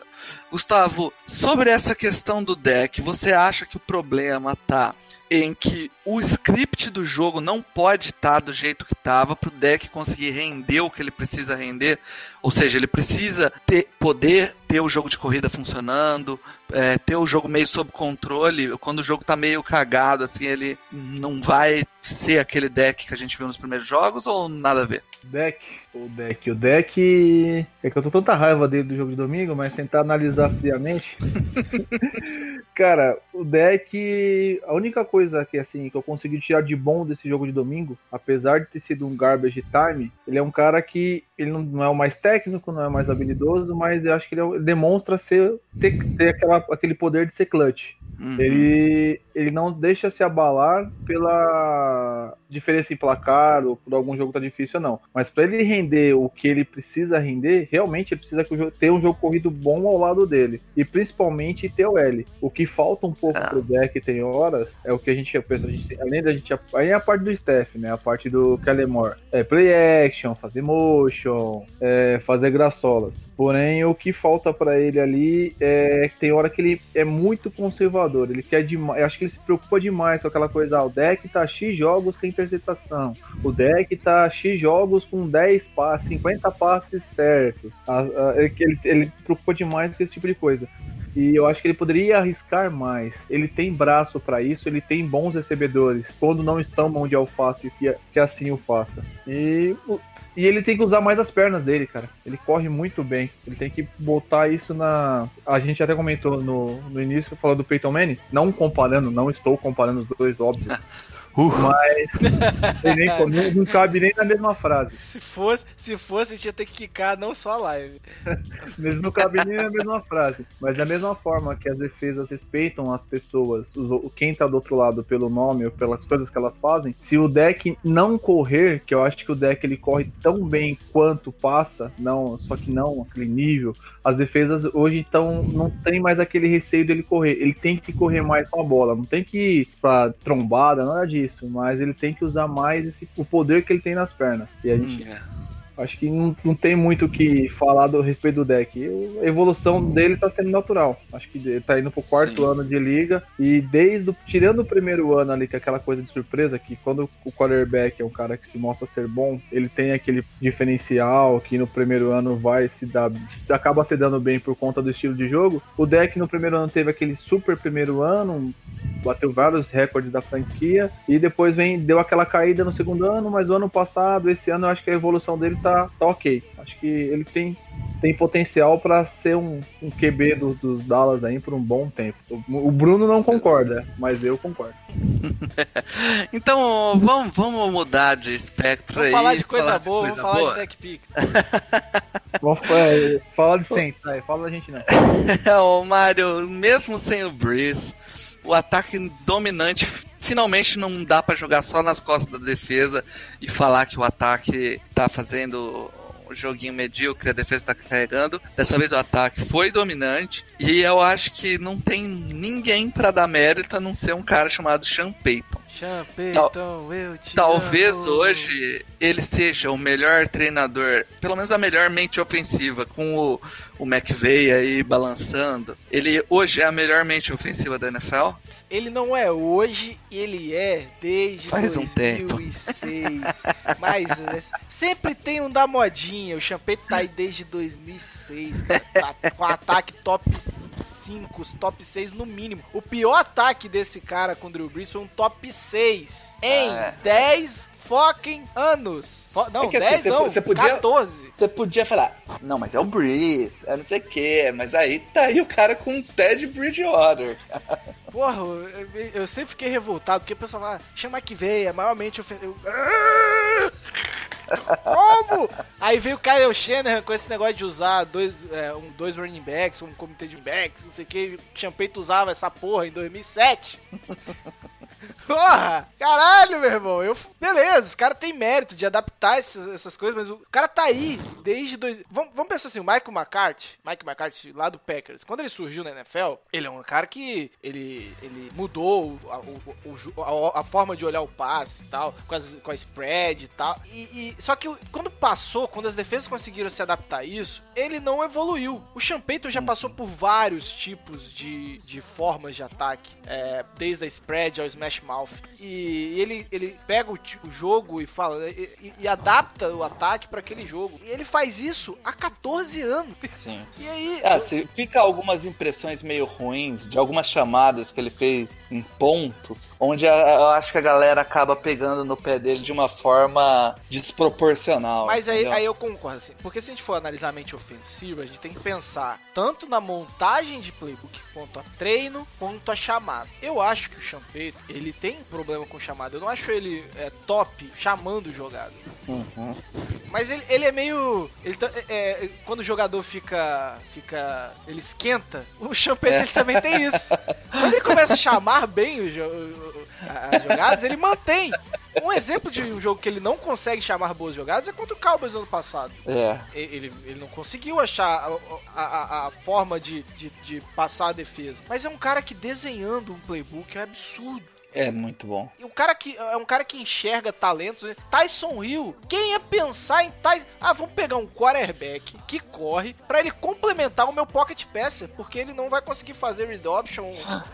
Gustavo, sobre essa questão do deck, você acha que o problema tá em que o script do jogo não pode estar do jeito que estava para o deck conseguir render o que ele precisa render? Ou seja, ele precisa ter, poder ter o jogo de corrida funcionando, é, ter o jogo meio sob controle. Quando o jogo tá meio cagado, assim, ele não vai ser aquele deck que a gente viu nos primeiros jogos ou nada a ver? Deck, o deck, o deck. É que eu tô tanta raiva dele do jogo de domingo, mas tentar analisar friamente. Cara, o deck. A única coisa que assim que eu consegui tirar de bom desse jogo de domingo, apesar de ter sido um garbage time, ele é um cara que ele não, é o mais técnico, não é o mais habilidoso, mas eu acho que ele, é- ele demonstra ser ter, ter aquela, aquele poder de ser clutch. Uhum. Ele, ele não deixa se abalar pela diferença em placar ou por algum jogo tá difícil ou não. Mas para ele render o que ele precisa render, realmente ele precisa ter um jogo corrido bom ao lado dele. E principalmente ter o L. O que falta um pouco Ah. pro deck tem horas é o que a gente pensa. A gente, além da gente. Aí é a parte do Steph, né? A parte do Kellemore. É play action, fazer motion, é, fazer graçolas. Porém, o que falta pra ele ali é que tem hora que ele é muito conservador. Ele quer demais. Acho que ele se preocupa demais com aquela coisa. Ah, o deck tá X jogos sem interceptação. O deck tá X jogos com 10 passes, 50 passes certos. É ele, ele preocupa demais com esse tipo de coisa. E eu acho que ele poderia arriscar mais. Ele tem braço pra isso, ele tem bons recebedores. Quando não estão mão de alface, que, que assim o faça. E, e ele tem que usar mais as pernas dele, cara. Ele corre muito bem. Ele tem que botar isso na. A gente até comentou no, no início, falando do Peyton Manning. Não comparando, não estou comparando os dois, óbvio. Mas ele nem, não, não cabe nem na mesma frase. Se fosse, se fosse, a gente ia ter que quicar não só a live. Eles não cabem nem na mesma frase. Mas da mesma forma que as defesas respeitam as pessoas, os- quem tá do outro lado pelo nome ou pelas coisas que elas fazem, se o deck não correr, que eu acho que o deck ele corre tão bem quanto passa, não, só que não aquele nível, as defesas hoje então não tem mais aquele receio dele correr. Ele tem que correr mais com a bola, não tem que ir pra trombada, nada disso, mas ele tem que usar mais esse, o poder que ele tem nas pernas. E a gente É. Acho que não, não tem muito o que falar do respeito do deck. Eu- A evolução dele tá sendo natural. Acho que ele tá indo pro quarto Sim. ano de liga. E desde o, tirando o primeiro ano ali, que é aquela coisa de surpresa, que quando o quarterback é um cara que se mostra ser bom, ele tem aquele diferencial que no primeiro ano vai se dar. acaba se dando bem por conta do estilo de jogo. O deck no primeiro ano teve aquele super primeiro ano, bateu vários recordes da franquia e depois vem deu aquela caída no segundo ano, mas o ano passado, esse ano eu acho que a evolução dele tá, tá ok. Acho que ele tem, tem potencial para ser um, um QB do- dos Dallas aí por um bom tempo. O, o Bruno não concorda, mas eu concordo. Então, vamos, vamos mudar de espectro Vamos aí. falar de coisa falar boa, coisa vamos falar boa. de deck pick. Vamos é, falar de Saints, aí, fala da gente não. Ô, Mário, mesmo sem o Breeze, o ataque dominante finalmente não dá pra jogar só nas costas da defesa e falar que o ataque tá fazendo um joguinho medíocre, a defesa tá carregando. Dessa vez o ataque foi dominante e eu acho que não tem ninguém pra dar mérito a não ser um cara chamado Sean Payton. Sean Payton, eu te Talvez amo. hoje ele seja o melhor treinador, pelo menos a melhor mente ofensiva, com o, o McVeigh aí balançando. Ele hoje é a melhor mente ofensiva da NFL? Ele não é hoje, ele é desde Faz um 2006. Mas é, sempre tem um da modinha. O Champeta tá aí desde 2006, cara, tá com ataque top 5, os top 6 no mínimo. O pior ataque desse cara com o Drew Brees foi um top 6 em Ah, é. 10 fucking anos. Não, É que assim, 10 você- não, você podia- 14. Você podia falar, não, mas é o Breeze, é não sei o que, mas aí tá aí o cara com o Ted Bridgewater. Porra, eu, eu sempre fiquei revoltado, porque o pessoal fala, chama que veio, é maiormente ofensivo. Eu, Como? Aí veio o Kyle Shanahan com esse negócio de usar dois, é, um, dois running backs, um comitê de backs, não sei o que. Champeito usava essa porra em 2007. Porra! Caralho, meu irmão. Eu, beleza, os caras têm mérito de adaptar essas, essas coisas, mas o cara tá aí desde dois. Vamos, vamos pensar assim, o Michael McCarthy, Mike McCarthy lá do Packers, quando ele surgiu na NFL, ele é um cara que ele, ele mudou a, o- a- a forma de olhar o passe e tal, com, as, com a spread e tal. E, e- só que quando passou, quando as defesas conseguiram se adaptar a isso, ele não evoluiu. O Sean Payton já passou por vários tipos de, de formas de ataque, é, desde a spread ao smash mouth. E ele, ele pega o, o jogo e fala e, e- adapta o ataque para aquele jogo. E ele faz isso há 14 anos. Sim. E aí, É, se fica algumas impressões meio ruins de algumas chamadas que ele fez em pontos, onde eu acho que a galera acaba pegando no pé dele de uma forma desproporcional. Mas aí, entendeu? aí eu concordo, assim. Porque se a gente for analisar a mente ofensiva, a gente tem que pensar tanto na montagem de playbook, quanto a treino, quanto a chamada. Eu acho que o Champeito, ele tem problema com chamada. Eu não acho ele é, top chamando jogada. Uhum. Mas ele, ele é meio. Ele, tá- é, é, quando o jogador fica. fica. ele esquenta, o Champeito ele também tem isso. Quando ele começa a chamar bem o o- as jogadas, ele mantém. Um exemplo de um jogo que ele não consegue chamar boas jogadas é contra o Cowboys no ano passado. É. Ele, ele não conseguiu achar a, a- a- forma de, de, de passar a defesa. Mas é um cara que desenhando um playbook é absurdo. É muito bom. E o cara que é um cara que enxerga talentos. né? Tyson Hill. Quem ia pensar em Tyson? Ah, vamos pegar um quarterback que corre pra ele complementar o meu pocket passer, porque ele não vai conseguir fazer read option,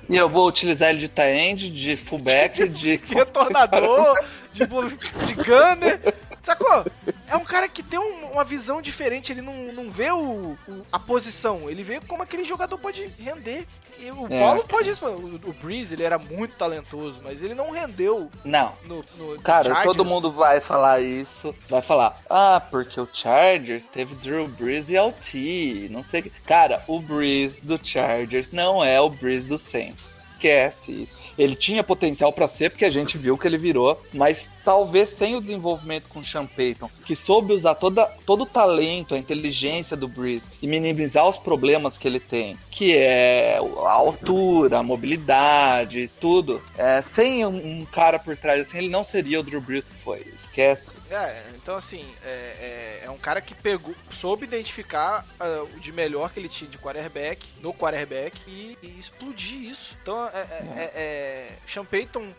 E eu vou utilizar ele de tight end, de fullback, de. de retornador, de, de gunner. Sacou? É um cara que tem um- uma visão diferente, ele não, não vê o, o- a posição, ele vê como aquele jogador pode render. E o É. Paulo pode isso, o, o Breeze, ele era muito talentoso, mas ele não rendeu Não. no, no Cara, Chargers. todo mundo vai falar isso. Vai falar, ah, porque o Chargers teve Drew Brees e LT. Não sei o que. Cara, o Brees do Chargers não é o Brees do Saints. Esquece isso. Ele tinha potencial pra ser, porque a gente viu que ele virou, mas talvez sem o desenvolvimento com o Sean Payton, que soube usar toda, todo o talento, a inteligência do Breeze e minimizar os problemas que ele tem, que é a altura, a mobilidade, tudo. É, sem um, um cara por trás assim, ele não seria o Drew Brees que foi. Esquece. É, então assim, é, é, é um cara que pegou, soube identificar ah, o de melhor que ele tinha de quarterback, no quarterback, e, e explodir isso. Então, é, é, é, é, Sean Payton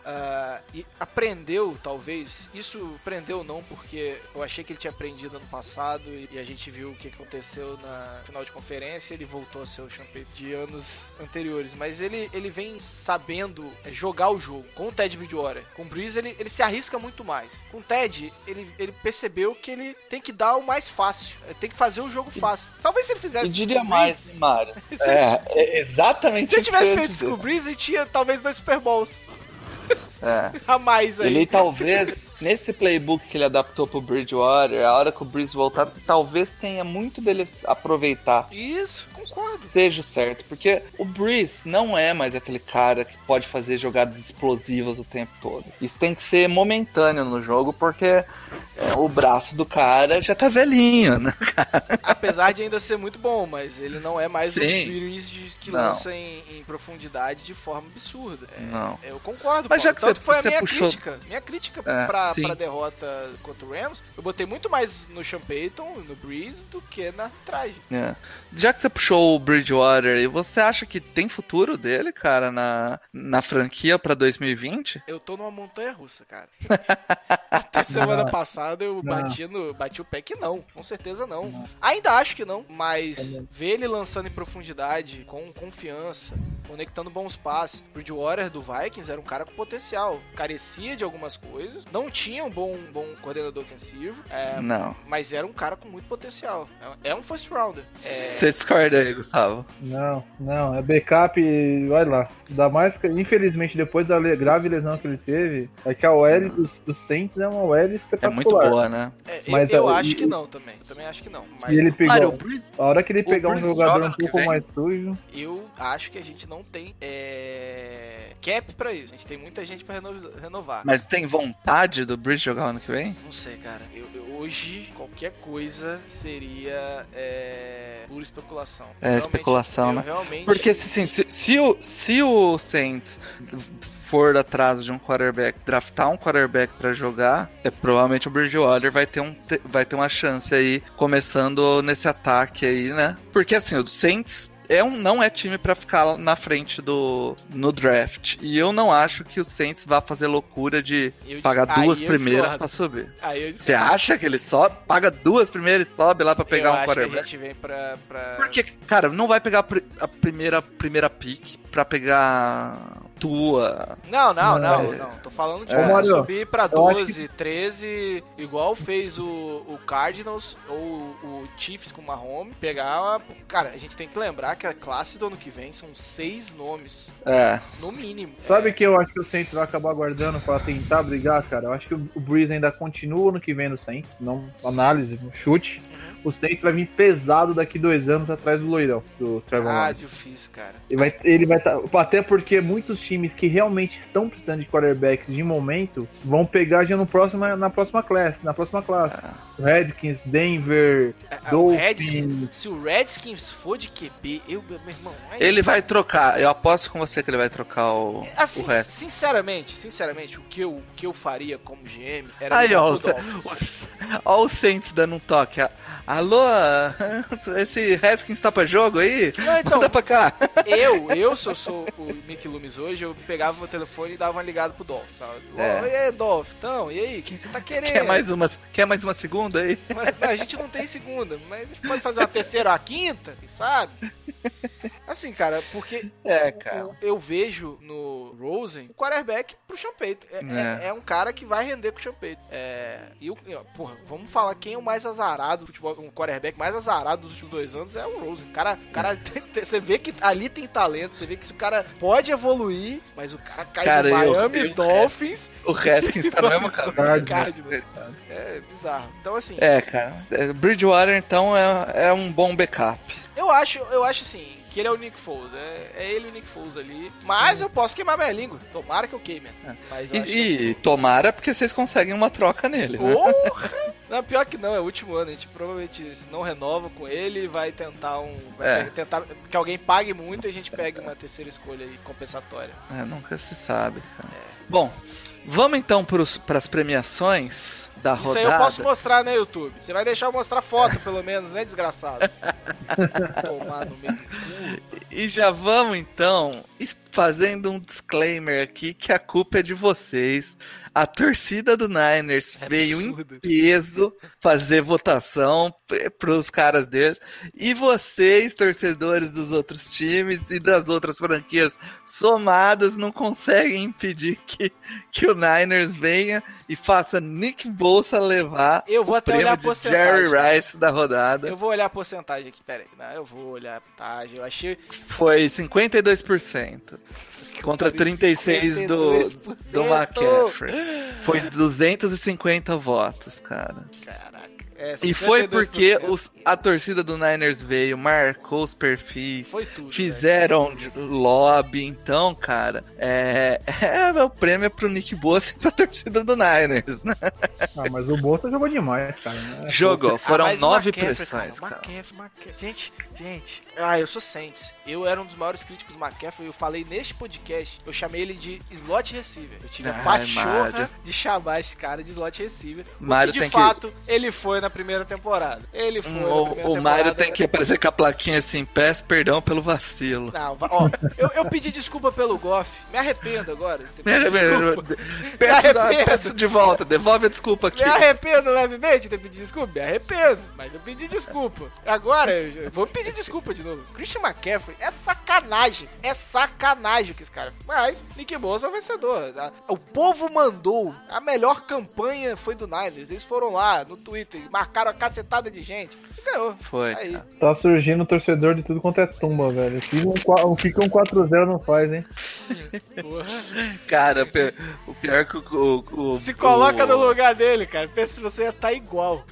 e aprendeu, talvez, isso aprendeu não, porque eu achei que ele tinha aprendido ano passado, e, e a gente viu o que aconteceu na final de conferência, ele voltou a ser o Sean Payton de anos anteriores, mas ele, ele vem sabendo é, jogar o jogo, com o Ted Bridgewater. Com o Breeze, ele, ele se arrisca muito mais. Com o Ted, ele, ele percebeu que ele tem que dar o mais fácil. Ele tem que fazer o jogo fácil. Talvez se ele fizesse E isso diria mais. Se É, é exatamente se ele eu tivesse feito isso dizer. com o Breeze, ele tinha talvez dois Super Bowls É. a mais aí. Ele talvez, nesse playbook que ele adaptou pro Bridgewater, a hora que o Breeze voltar, talvez tenha muito dele aproveitar. Isso, concordo. Seja certo, porque o Breeze não é mais aquele cara que pode fazer jogadas explosivas o tempo todo. Isso tem que ser momentâneo no jogo, porque é, o braço do cara já tá velhinho, né? Apesar de ainda ser muito bom, mas ele não é mais o Sim. Breeze de- que Não. lança em, em profundidade de forma absurda. É, Não. Eu concordo, Mas Paulo. já que Tanto você- foi a minha puxou- crítica. Minha crítica É, pra, pra derrota contra o Rams, eu botei muito mais no Sean Payton, no Breeze, do que na traje. É. Já que você puxou o Bridgewater, e você acha que tem futuro dele, cara, na, na franquia pra 2020? Eu tô numa montanha russa, cara. Até semana passada eu Não. bati, no, bati o pé que não, com certeza não. Ainda acho que não, mas ver ele lançando em profundidade, com confiança, conectando bons passes. Bridgewater do Vikings era um cara com potencial, carecia de algumas coisas, não tinha um bom, bom coordenador ofensivo, é, Não. mas era um cara com muito potencial. É, é um first rounder. É, Você discorda aí, Gustavo? Não, não, é backup, e olha lá. Ainda mais que, infelizmente, depois da grave lesão que ele teve, é que a OL dos, dos Saints é uma OL É espetacular. muito boa, né? é, eu, mas, eu é, acho e- que não também. Eu também acho que não. Mas E ele pegou. Breeze A hora que ele pegar um jogador joga um pouco vem? mais sujo. Eu acho que a gente não tem é, cap pra isso. A gente tem muita gente pra reno- renovar. Mas tem vontade do Bridge jogar ano que vem? Não sei, cara. Eu, eu- hoje, qualquer coisa seria é, pura especulação. É, Realmente- especulação, né? Realmente, Porque assim, se, se o, se o Saints for atrás de um quarterback, draftar um quarterback pra jogar, é provavelmente o Bridgewater vai ter, um, vai ter uma chance aí, começando nesse ataque aí, né? Porque assim, o Saints é um, não é time pra ficar na frente do no draft. E eu não acho que o Saints vá fazer loucura de Eu- pagar duas primeiras pra subir. Você acha que ele sobe, paga duas primeiras e sobe lá pra pegar eu um acho que a quarterback? gente vem pra... pra... Porque, cara, não vai pegar a pri- a primeira, primeira pick pra pegar tua. Não, não, não, É. não. Tô falando de Ô, você subir pra eu acho 12, 13, igual fez o, o Cardinals ou o Chiefs com o Mahomes. Pegar uma... Cara, a gente tem que lembrar que a classe do ano que vem são seis nomes, É. no mínimo. Sabe que eu acho que o Saints vai acabar guardando pra tentar brigar, cara? Eu acho que o o Breeze ainda continua no que vem no Saints, não análise, no chute. O Saints vai vir pesado daqui dois anos atrás do loirão, do Trevor Ah, Lawrence. difícil, cara. Ele vai, ele vai tá, até porque muitos times que realmente estão precisando de quarterbacks de momento vão pegar já no próximo, na próxima classe, na próxima classe. Redskins, Denver, É, o Dolphins. Redskins, se o Redskins for de QB, eu, meu irmão. Ele vai trocar, eu aposto com você que ele vai trocar o, Assim, o resto. sinceramente, sinceramente, o que eu, o que eu faria como GM era Aí, ó, o, o, ó o Saints dando um toque. A- Alô, esse Redskins tá pra jogo aí? Não, então, Manda pra cá. eu, eu, se eu sou o Mickey Loomis hoje, eu pegava meu telefone e dava uma ligada pro Dolph. Tá? É. Ô, e aí, Dolph, então, e aí, o que você tá querendo? Quer mais uma, quer mais uma segunda aí? Mas, a gente não tem segunda, mas a gente pode fazer uma terceira ou a quinta, quem sabe? Assim, cara, porque É, eu, eu vejo no Rosen o quarterback pro Payton. É, É. é- é um cara que vai render com o Payton. É, e o, porra, vamos falar quem é o mais azarado do futebol, um quarterback mais azarado dos últimos dois anos é o Rosen. O cara, o cara tem- você vê que ali tem talento, você vê que se o cara pode evoluir, mas o cara cai Cara, no eu- Miami eu- Dolphins. O Redskins tá no mesmo. Cardinals. É bizarro. Então, assim, É, cara. É, Bridgewater, então, é, é um bom backup. Eu acho, eu acho assim, que ele é o Nick Foles. É, é ele e o Nick Foles ali. Mas eu posso queimar minha língua. Tomara que eu queime. Mas eu É. E, acho que- e tomara porque vocês conseguem uma troca nele, né? Porra! Não, pior que não, é o último ano. A gente provavelmente se não renova com ele e vai tentar um. Vai É. tentar que alguém pague muito e a gente pegue uma terceira escolha aí, compensatória. É, nunca se sabe, cara. Bom, vamos então para as premiações da Isso rodada. aí eu posso mostrar no YouTube. Você vai deixar eu mostrar foto, pelo menos, né, desgraçado? Tomar no meio do cu. E já vamos então fazendo um disclaimer aqui que a culpa é de vocês. A torcida do Niners É veio absurdo. em peso fazer votação para os caras deles. E vocês, torcedores dos outros times e das outras franquias somadas, não conseguem impedir que, que o Niners venha e faça Nick Bolsa levar Eu vou o até olhar a de porcentagem. Jerry Rice da rodada. Eu vou olhar a porcentagem aqui, pera aí. Não, eu vou olhar a porcentagem. Eu achei. Foi 52%. Contra 36 do, 52%. do McCaffrey. Foi 250 votos, cara. Caraca. É, E foi 52%. porque os- a torcida do Niners veio, marcou os perfis, Foi tudo. né? fizeram de- lobby. Então, cara, é, é o prêmio pro Nick Bosa e pra torcida do Niners, né? Ah, mas o Bolsa jogou demais, cara. né? Jogou, foram Ah, mas o nove McCaffrey, pressões, cara. cara. McCaffrey, McCaffrey. Gente, gente. Ah, eu sou Saints. Eu era um dos maiores críticos do McCaffrey. Eu falei neste podcast, eu chamei ele de slot receiver. Eu tive a Ai, pachorra Mário. de chamar esse cara de slot receiver. Mário de tem que- fato, ele foi na primeira temporada. Ele foi primeira O, o. Mário tem que aparecer com a plaquinha assim, peço perdão pelo vacilo. Não, ó, eu, eu pedi desculpa pelo Goff. Me arrependo agora. Me arrependo. Peço, arrependo. peço de volta, devolve a desculpa aqui. Me arrependo levemente de ter pedido desculpa? Me arrependo, mas eu pedi desculpa. Agora, eu vou pedir desculpa de novo. Christian McCaffrey é sacanagem. É sacanagem que esse cara. Mas Nick Bosa é o vencedor. A- O povo mandou. A melhor campanha foi do Niners. Eles foram lá no Twitter, marcaram a cacetada de gente. E ganhou. Foi, Aí. Tá surgindo torcedor de tudo quanto é tumba, velho. Fica um, qua- um- fica um 4-0 não faz, hein? Porra. Cara, o pior é que o. o- o- Se coloca o, no lugar dele, cara. Pensa se você ia estar igual.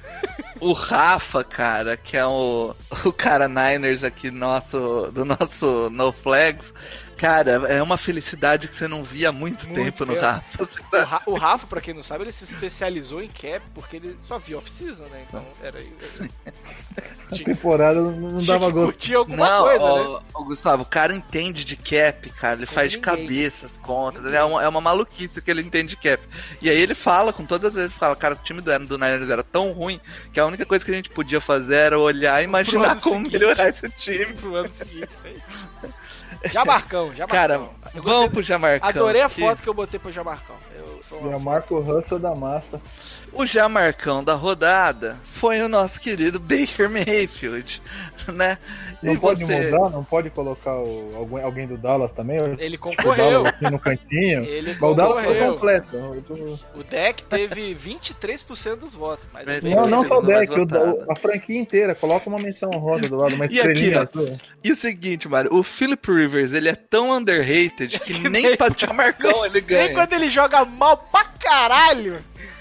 O Rafa, cara, que é o, o cara Niners aqui nosso, do nosso No Flags, Cara, é uma felicidade que você não via há muito, Muito tempo no. Rafa. O, Ra- o Rafa, pra quem não sabe, ele se especializou em cap porque ele só via off-season, né? Então era. era A tinha temporada não, dava curtir alguma Não, coisa, ó, né? ó, Gustavo, o cara entende de cap, cara. Ele faz de ninguém. cabeça as contas. É uma, é uma maluquice o que ele entende de cap. E aí ele fala, com todas as vezes, ele fala, cara, o time do, do Niners era tão ruim que a única coisa que a gente podia fazer era olhar e imaginar como seguinte. melhorar esse time. Pro ano seguinte, isso aí. Jamarcão, Jamarcão. Cara, Eu vamos pro Jamarcão. Adorei a foto que eu botei pro Jamarcão. Eu sou uma E a Marco Russell da massa. O Jamarcão da rodada foi o nosso querido Baker Mayfield, né? Não E pode você- mudar? Não pode colocar o- alguém, alguém do Dallas também? O Ele concorreu. aqui no cantinho? Ele Mas o Dallas foi concorreu. completo. Tô- O deck teve 23% dos votos. Mas o Não, não o só o deck, o- o- a franquia inteira. Coloca uma menção roda do lado, uma E aqui, estrelinha ó. azul. E o seguinte, Mário, o Philip Rivers, ele é tão underrated que nem nem- pra Jamarcão ele ganha. Nem quando ele joga mal pra caralho.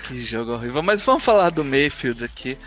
Que jogo horrível. Mas vamos falar do Mayfield aqui.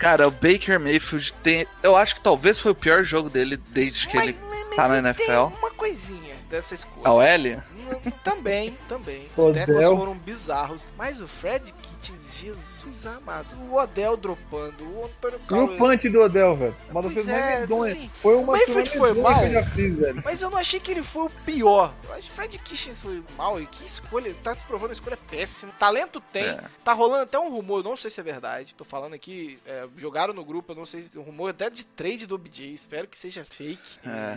Cara, o Baker Mayfield tem. Eu acho que talvez foi o pior jogo dele desde que Mas, ele mas tá na tem NFL. uma coisinha dessa escolha. A OL? Hum, Também, também. Odell. Os tackles foram bizarros. Mas o Fred Kitchens, Jesus amado. O Odell dropando, o Antônio E o punch do Odell, velho. Uma das Pois coisas mais é, medonhas. assim, Foi uma o Mayfield foi mal. que eu já fiz, velho. Mas eu não achei que ele foi o pior. Eu acho que o Fred Kitchens foi mal. E que escolha. Ele tá se provando uma escolha péssima. Talento tem. É. Tá rolando até um rumor. Não sei se é verdade. Tô falando aqui. é, jogaram no grupo. Eu não sei se. Um rumor até de trade do OBJ. Espero que seja fake. É,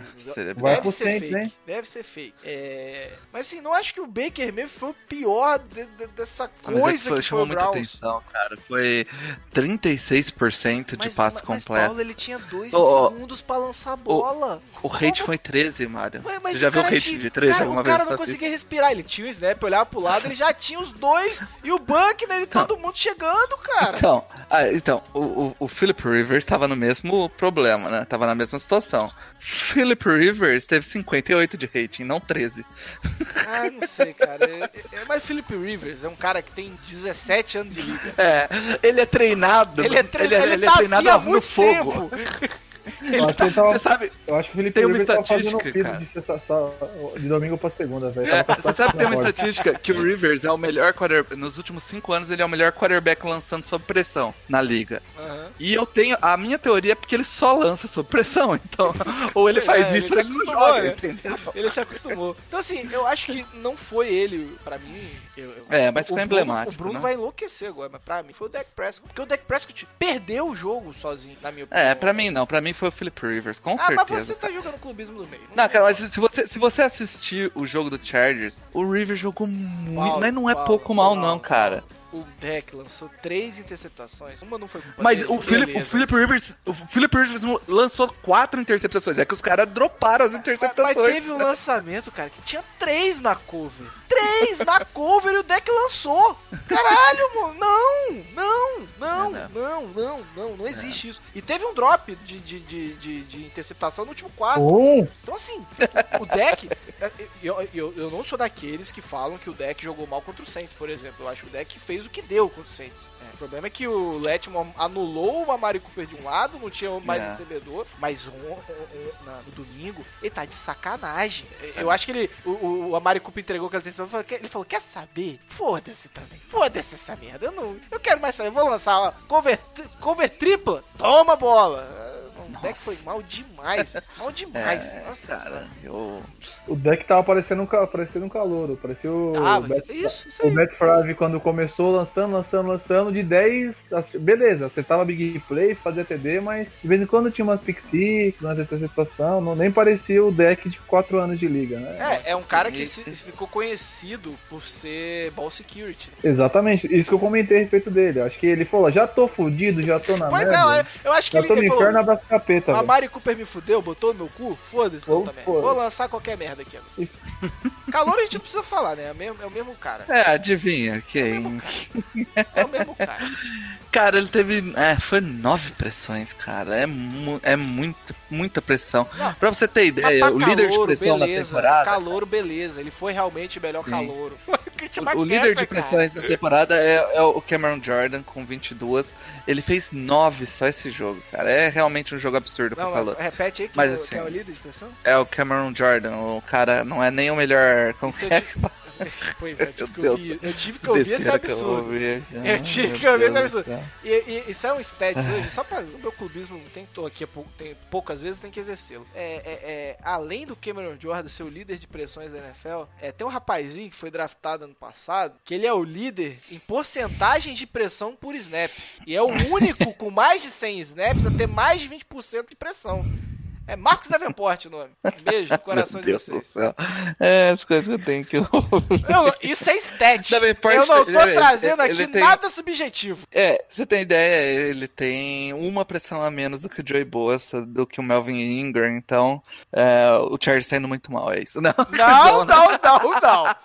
Deve ser fake. Hein? Deve ser fake. É... Mas assim, não acho que o Baker mesmo foi o pior de- de- dessa Ah, Mas é que coisa foi, que foi chamou o muita Browns. atenção, cara. Foi 36% de Mas, passe mas, completo. Paulo, ele tinha dois ô, segundos pra lançar a bola. O rate foi 13, Mário. Ué, mas Você já o viu o cara rate tinha- de 13 cara, alguma O vez? cara não na vida? conseguia respirar. Ele tinha o snap, olhava pro lado, ele já tinha os dois. E o Buckner e todo mundo chegando, cara. Então, ah, então o, o, o Philip Rivers tava no mesmo problema, né? Tava na mesma situação. Philip Rivers teve 58 de rating, não 13. Ah, não sei, cara. É, é- mas Philip Rivers é um cara que tem 17 anos de liga. É, ele é treinado. Ele é, tre... ele, ele ele tá é treinado assim há no fogo. tempo. Eu acho que ele tava- Você sabe, eu acho que o Felipe Tem uma fazendo estatística, filho cara. de, de domingo pra segunda, velho. é, você sabe que tem uma estatística que o Rivers é o melhor quarterback. Nos últimos 5 anos, ele é o melhor quarterback lançando sob pressão na liga. Aham. E eu tenho. A minha teoria é porque ele só lança sob pressão. Então, ou ele faz É, ele isso ou ele não joga, né? entendeu? Ele se acostumou. Então, assim, eu acho que não foi ele, pra mim. eu- eu- É, mas foi Bruno- emblemático, O Bruno né? vai enlouquecer agora, mas pra mim foi o Dak Prescott. Porque o Dak Prescott perdeu o jogo sozinho, na minha opinião. É, pra mim não. Pra mim foi o Philip Rivers, com Ah, mas certeza. você tá jogando clubismo no meio. Não, cara, mas se você, se você assistir o jogo do Chargers, o Rivers jogou muito. Paulo, mas não é Paulo, pouco mal, Paulo, não, cara. O Dak lançou três interceptações. Uma não foi culpa Mas dele, o Philip, o. Philip Rivers. O Philip Rivers lançou quatro interceptações. É que os caras droparam as Mas, interceptações. mas teve um lançamento, cara, que tinha três na cover. Três na cover e o deck lançou. Caralho, mano. Não, não, não, É, não, não, não, não existe isso. E teve um drop de, de, de, de, de interceptação no último quarto. Um, Então, assim, o deck. Eu, eu, eu não sou daqueles que falam que o deck jogou mal contra o Saints, por exemplo. Eu acho que o deck fez o que deu contra o Saints. É, o problema é que o Letman anulou o Amari Cooper de um lado, não tinha mais É. recebedor, mas on- on- na- no domingo ele tá de sacanagem. Eu acho que ele. O, o Amari Cooper entregou aquela atenção e ele falou: Quer saber? Foda-se também. Foda-se essa merda. Eu não. Eu quero mais saber. Eu vou lançar ó, cover, cover tripla. Toma bola. O deck foi mal demais. Mal demais. É, Nossa cara, eu. o deck tava parecendo um, parecendo um calouro. Parecia o. Ah, o mas Matt- isso, isso O aí. Matt Frave, quando começou lançando, lançando, lançando, de 10, assim, beleza, acertava big play, fazia TD, mas de vez em quando tinha umas pick six, umas interceptação, não, nem parecia o deck de 4 anos de liga, né? É, é um cara que se- ficou conhecido por ser ball security. Exatamente, isso que eu comentei a respeito dele. Acho que ele falou, já tô fudido, já tô na Pois merda. é, eu- eu acho que já ele, tô no ele inferno, falou, capeta, a. Mari Cooper me fudeu, botou no meu cu, foda-se não Ou também. foda-se. Vou lançar qualquer merda aqui agora. Calor a gente não precisa falar, né? É o mesmo, é o mesmo cara. É, adivinha quem? É o mesmo cara. Cara, ele teve. É, foi nove pressões, cara. É, mu é muita, muita pressão. Não, pra você ter Mas ideia, o líder de pressão beleza. na temporada. Calouro, beleza. Ele foi realmente o melhor Sim. calouro. O McAfee, líder de cara. pressões da temporada é, é o Cameron Jordan com 22. Ele fez 9 só esse jogo, cara. É realmente um jogo absurdo pra Não, mas repete aí que, Mas é o- assim- que é o líder de pressão? É o Cameron Jordan. O cara não é nem o melhor. Como que é? tive- Pois é, eu tive que ouvir, eu tive que ouvir esse absurdo. Eu tive que ouvir esse absurdo. E, e isso é um stats hoje, só para o meu clubismo tem tô aqui há pou- tem, poucas vezes tem que exercê-lo. É, é- é, além do Cameron Jordan ser o líder de pressões da NFL, é, tem um rapazinho que foi draftado ano passado, que ele é o líder em porcentagem de pressão por snap. E é o único com mais de 100 snaps a ter mais de 20% de pressão. É Marcos Davenport o nome. Um beijo no coração de Deus do vocês. céu. É, as coisas que eu tenho que. Eu- isso é. Davenport, Eu não tô ele- trazendo aqui tem- nada subjetivo. É, você tem ideia, ele tem uma pressão a menos do que o Joey Bosa, do que o Melvin Ingram, então é, o Chargers tá indo muito mal, é isso. Não, Não, não, não, não.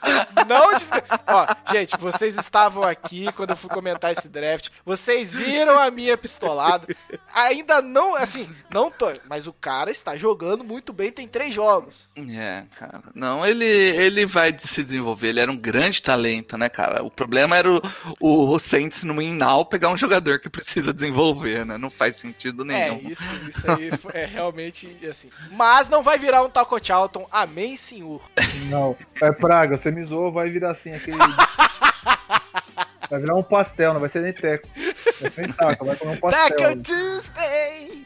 Não des... Ó, gente, vocês estavam aqui quando eu fui comentar esse draft. Vocês viram a minha pistolada. Ainda não, assim, não tô. Mas o cara está jogando muito bem, tem três jogos. É, cara. Não, ele, ele vai se desenvolver. Ele era um grande talento, né, cara? O problema era o, o, o Saints no Inal pegar um jogador que precisa desenvolver, né? Não faz sentido É, nenhum. isso, isso aí é realmente assim. Mas não vai virar um Taco Charlton. Amém, senhor. Não, é praga, você me zoou, vai virar assim, aquele. Vai virar um pastel, não vai ser nem teco. Vai ser taco, vai comer um pastel. Taco Tuesday.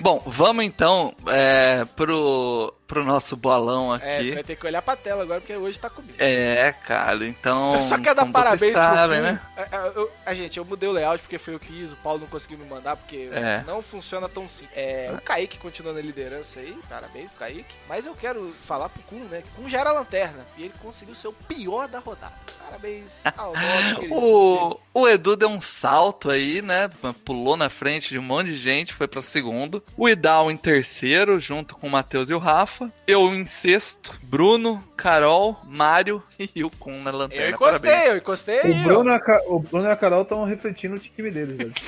Bom, vamos então é, pro, pro nosso bolão É, você aqui. vai ter que olhar pra tela agora, porque hoje tá comigo. É, cara, então. Eu só quero dar parabéns sabem, pro né? É, é, eu- a gente, eu mudei o layout porque foi eu que fiz, o Paulo não conseguiu me mandar porque É. não funciona tão simples. É, o Kaique continua na liderança aí, parabéns pro Kaique. Mas eu quero falar pro Kun, né? Kun já era lanterna e ele conseguiu ser o pior da rodada. Parabéns ao nosso querido. O, o Edu deu um salto aí, né? Pulou na frente de um monte de gente, foi pra segundo. O Idal em terceiro, junto com o Matheus e o Rafa. Eu em sexto. Bruno, Carol, Mário e o Kun na lanterna. Eu encostei, Parabéns. eu encostei. O. Bruno, e a Ca- o Bruno e a Carol estão refletindo o time deles, velho.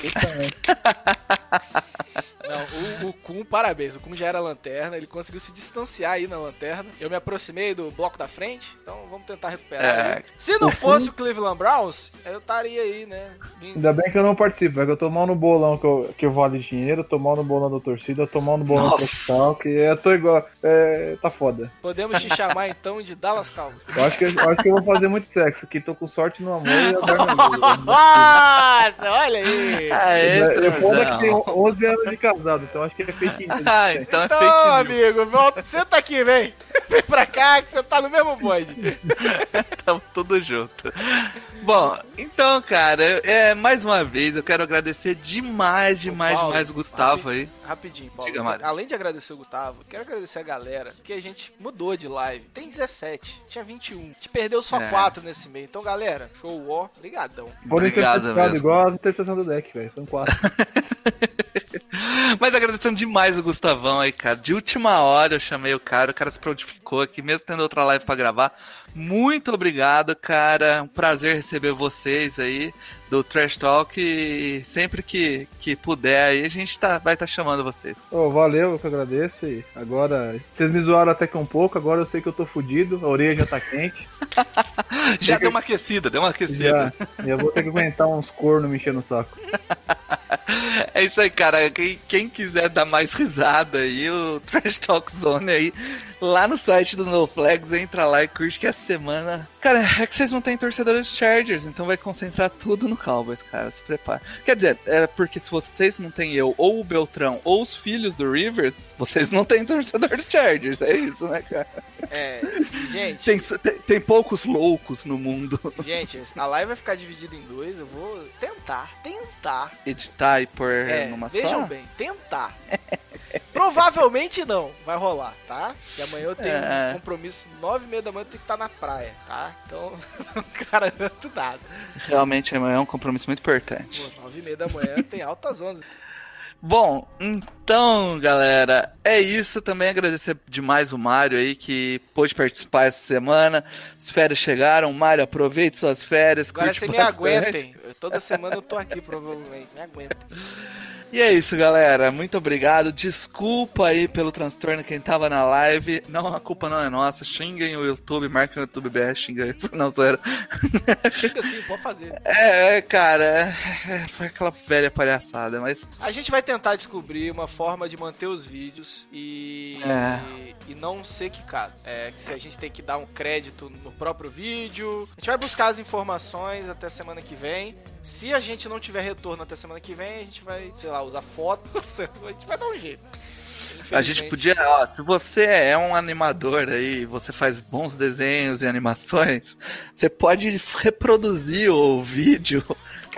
Não, o, o Kun, parabéns. O Kun já era lanterna, ele conseguiu se distanciar aí na lanterna. Eu me aproximei do bloco da frente, então vamos tentar recuperar. É. Se não O fosse Kun- o Cleveland Browns, eu estaria aí, né? vindo- Ainda bem que eu não participo, velho. que Eu tô mal no bolão que eu, que eu vale dinheiro, tô mal no bolão da torcida, eu tô mal no bolão Nossa. profissional, que eu tô igual. É, tá foda. Podemos te chamar então de Dallas Cowboys. Eu acho, que, eu acho que eu vou fazer muito sexo, que tô com sorte no amor e amor. Nossa, olha aí! Aê, Eu foda que transão. tem 11 anos de casado, então acho que é fake news. Ah, então é Então, fake news. amigo, volta, senta aqui, vem. Vem pra cá que você tá no mesmo bonde. Tamo tudo junto. Bom, então, cara, é, mais uma vez eu quero agradecer demais, demais, Paulo, demais o Gustavo aí. Rapidinho, Paulo. Diga, Mário. Além de agradecer o Gustavo, quero agradecer a galera, porque a gente mudou de live. Tem 17, tinha 21. A gente perdeu só É. 4 nesse meio. Então, galera, show ó, brigadão. Foram Obrigado mesmo. igual a interceptação do deck, velho. São quatro. Mas agradecendo demais o Gustavão aí, cara. De última hora eu chamei o cara, o cara se prontificou aqui, mesmo tendo outra live pra gravar. Muito obrigado, cara. Um prazer receber vocês aí do Trash Talk. E sempre que, que puder aí, a gente tá, vai estar chamando vocês. Ô, valeu, eu que agradeço. E agora, vocês me zoaram até que um pouco, agora eu sei que eu tô fudido, a orelha já tá quente. Já deu uma aquecida, deu uma aquecida. Já, eu vou ter que aguentar uns cornos me enchendo o saco. É isso aí, cara. Quem, quem quiser dar mais risada aí, o Trash Talk Zone aí, lá no site do NoFlags, entra lá e curte que essa semana. Cara, é que vocês não têm torcedores de Chargers, então vai concentrar tudo no Cowboys, cara. Se prepara. Quer dizer, é porque se vocês não têm eu, ou o Beltrão, ou os filhos do Rivers, vocês não têm torcedor de Chargers. É isso, né, cara? É, gente, Tem, tem, tem poucos loucos no mundo. gente, a live vai ficar dividida em dois. Eu vou tentar, tentar. Editar e pôr É, numa vejam só. bem, tentar. Provavelmente não, vai rolar, tá? E amanhã eu tenho É. um compromisso nove e meia da manhã, eu tenho que estar na praia, tá? Então, não garanto nada. Realmente é um compromisso muito importante. Pô, nove e meia da manhã tem altas ondas. Bom, então, galera, é isso. Também agradecer demais o Mário aí que pôde participar essa semana. As férias chegaram. Mário, aproveite suas férias. Agora vocês me bastante. aguentem. Toda semana eu tô aqui, provavelmente. Me aguentem. E é isso, galera. Muito obrigado. Desculpa aí pelo transtorno quem tava na live. Não, a culpa não é nossa. Xinguem o YouTube, marquem o YouTube BR, xinga isso. Não, sério. Fica assim, pode fazer. É, cara, é, foi aquela velha palhaçada, mas A gente vai tentar descobrir uma forma de manter os vídeos e, É. e não ser quicado. É, que se a gente tem que dar um crédito no próprio vídeo. A gente vai buscar as informações até semana que vem. Se a gente não tiver retorno até semana que vem, a gente vai, sei lá, usar fotos. A gente vai dar um jeito. a gente podia, ó, se você é um animador aí, você faz bons desenhos e animações, você pode reproduzir o vídeo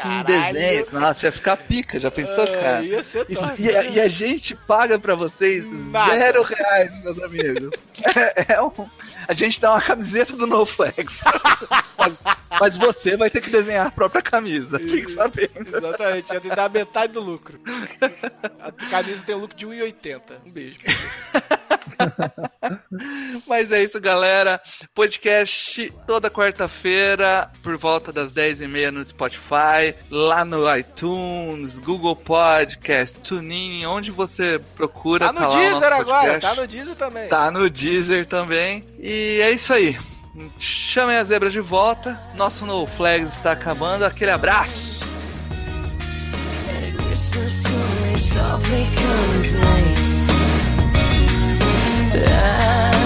em Caralho. desenhos. Nossa, ia ficar pica, já pensou, Ah, cara? Ia ser E, top. e a, e a gente paga pra vocês zero reais, meus amigos. É, é um- a gente dá uma camiseta do No Flex. mas, mas você vai ter que desenhar a própria camisa. Fique sabendo. Exatamente, ia dar metade do lucro. A camisa tem um lucro de 1,80. Um beijo. pra vocês. Mas é isso, galera. Podcast toda quarta-feira, por volta das 10h30 no Spotify, lá no iTunes, Google Podcast, TuneIn, onde você procura. Tá no lá o nosso Deezer agora, tá no Deezer também. Tá no Deezer também. E é isso aí. Chamem a zebra de volta. Nosso No Flags está acabando. Aquele abraço. Yeah.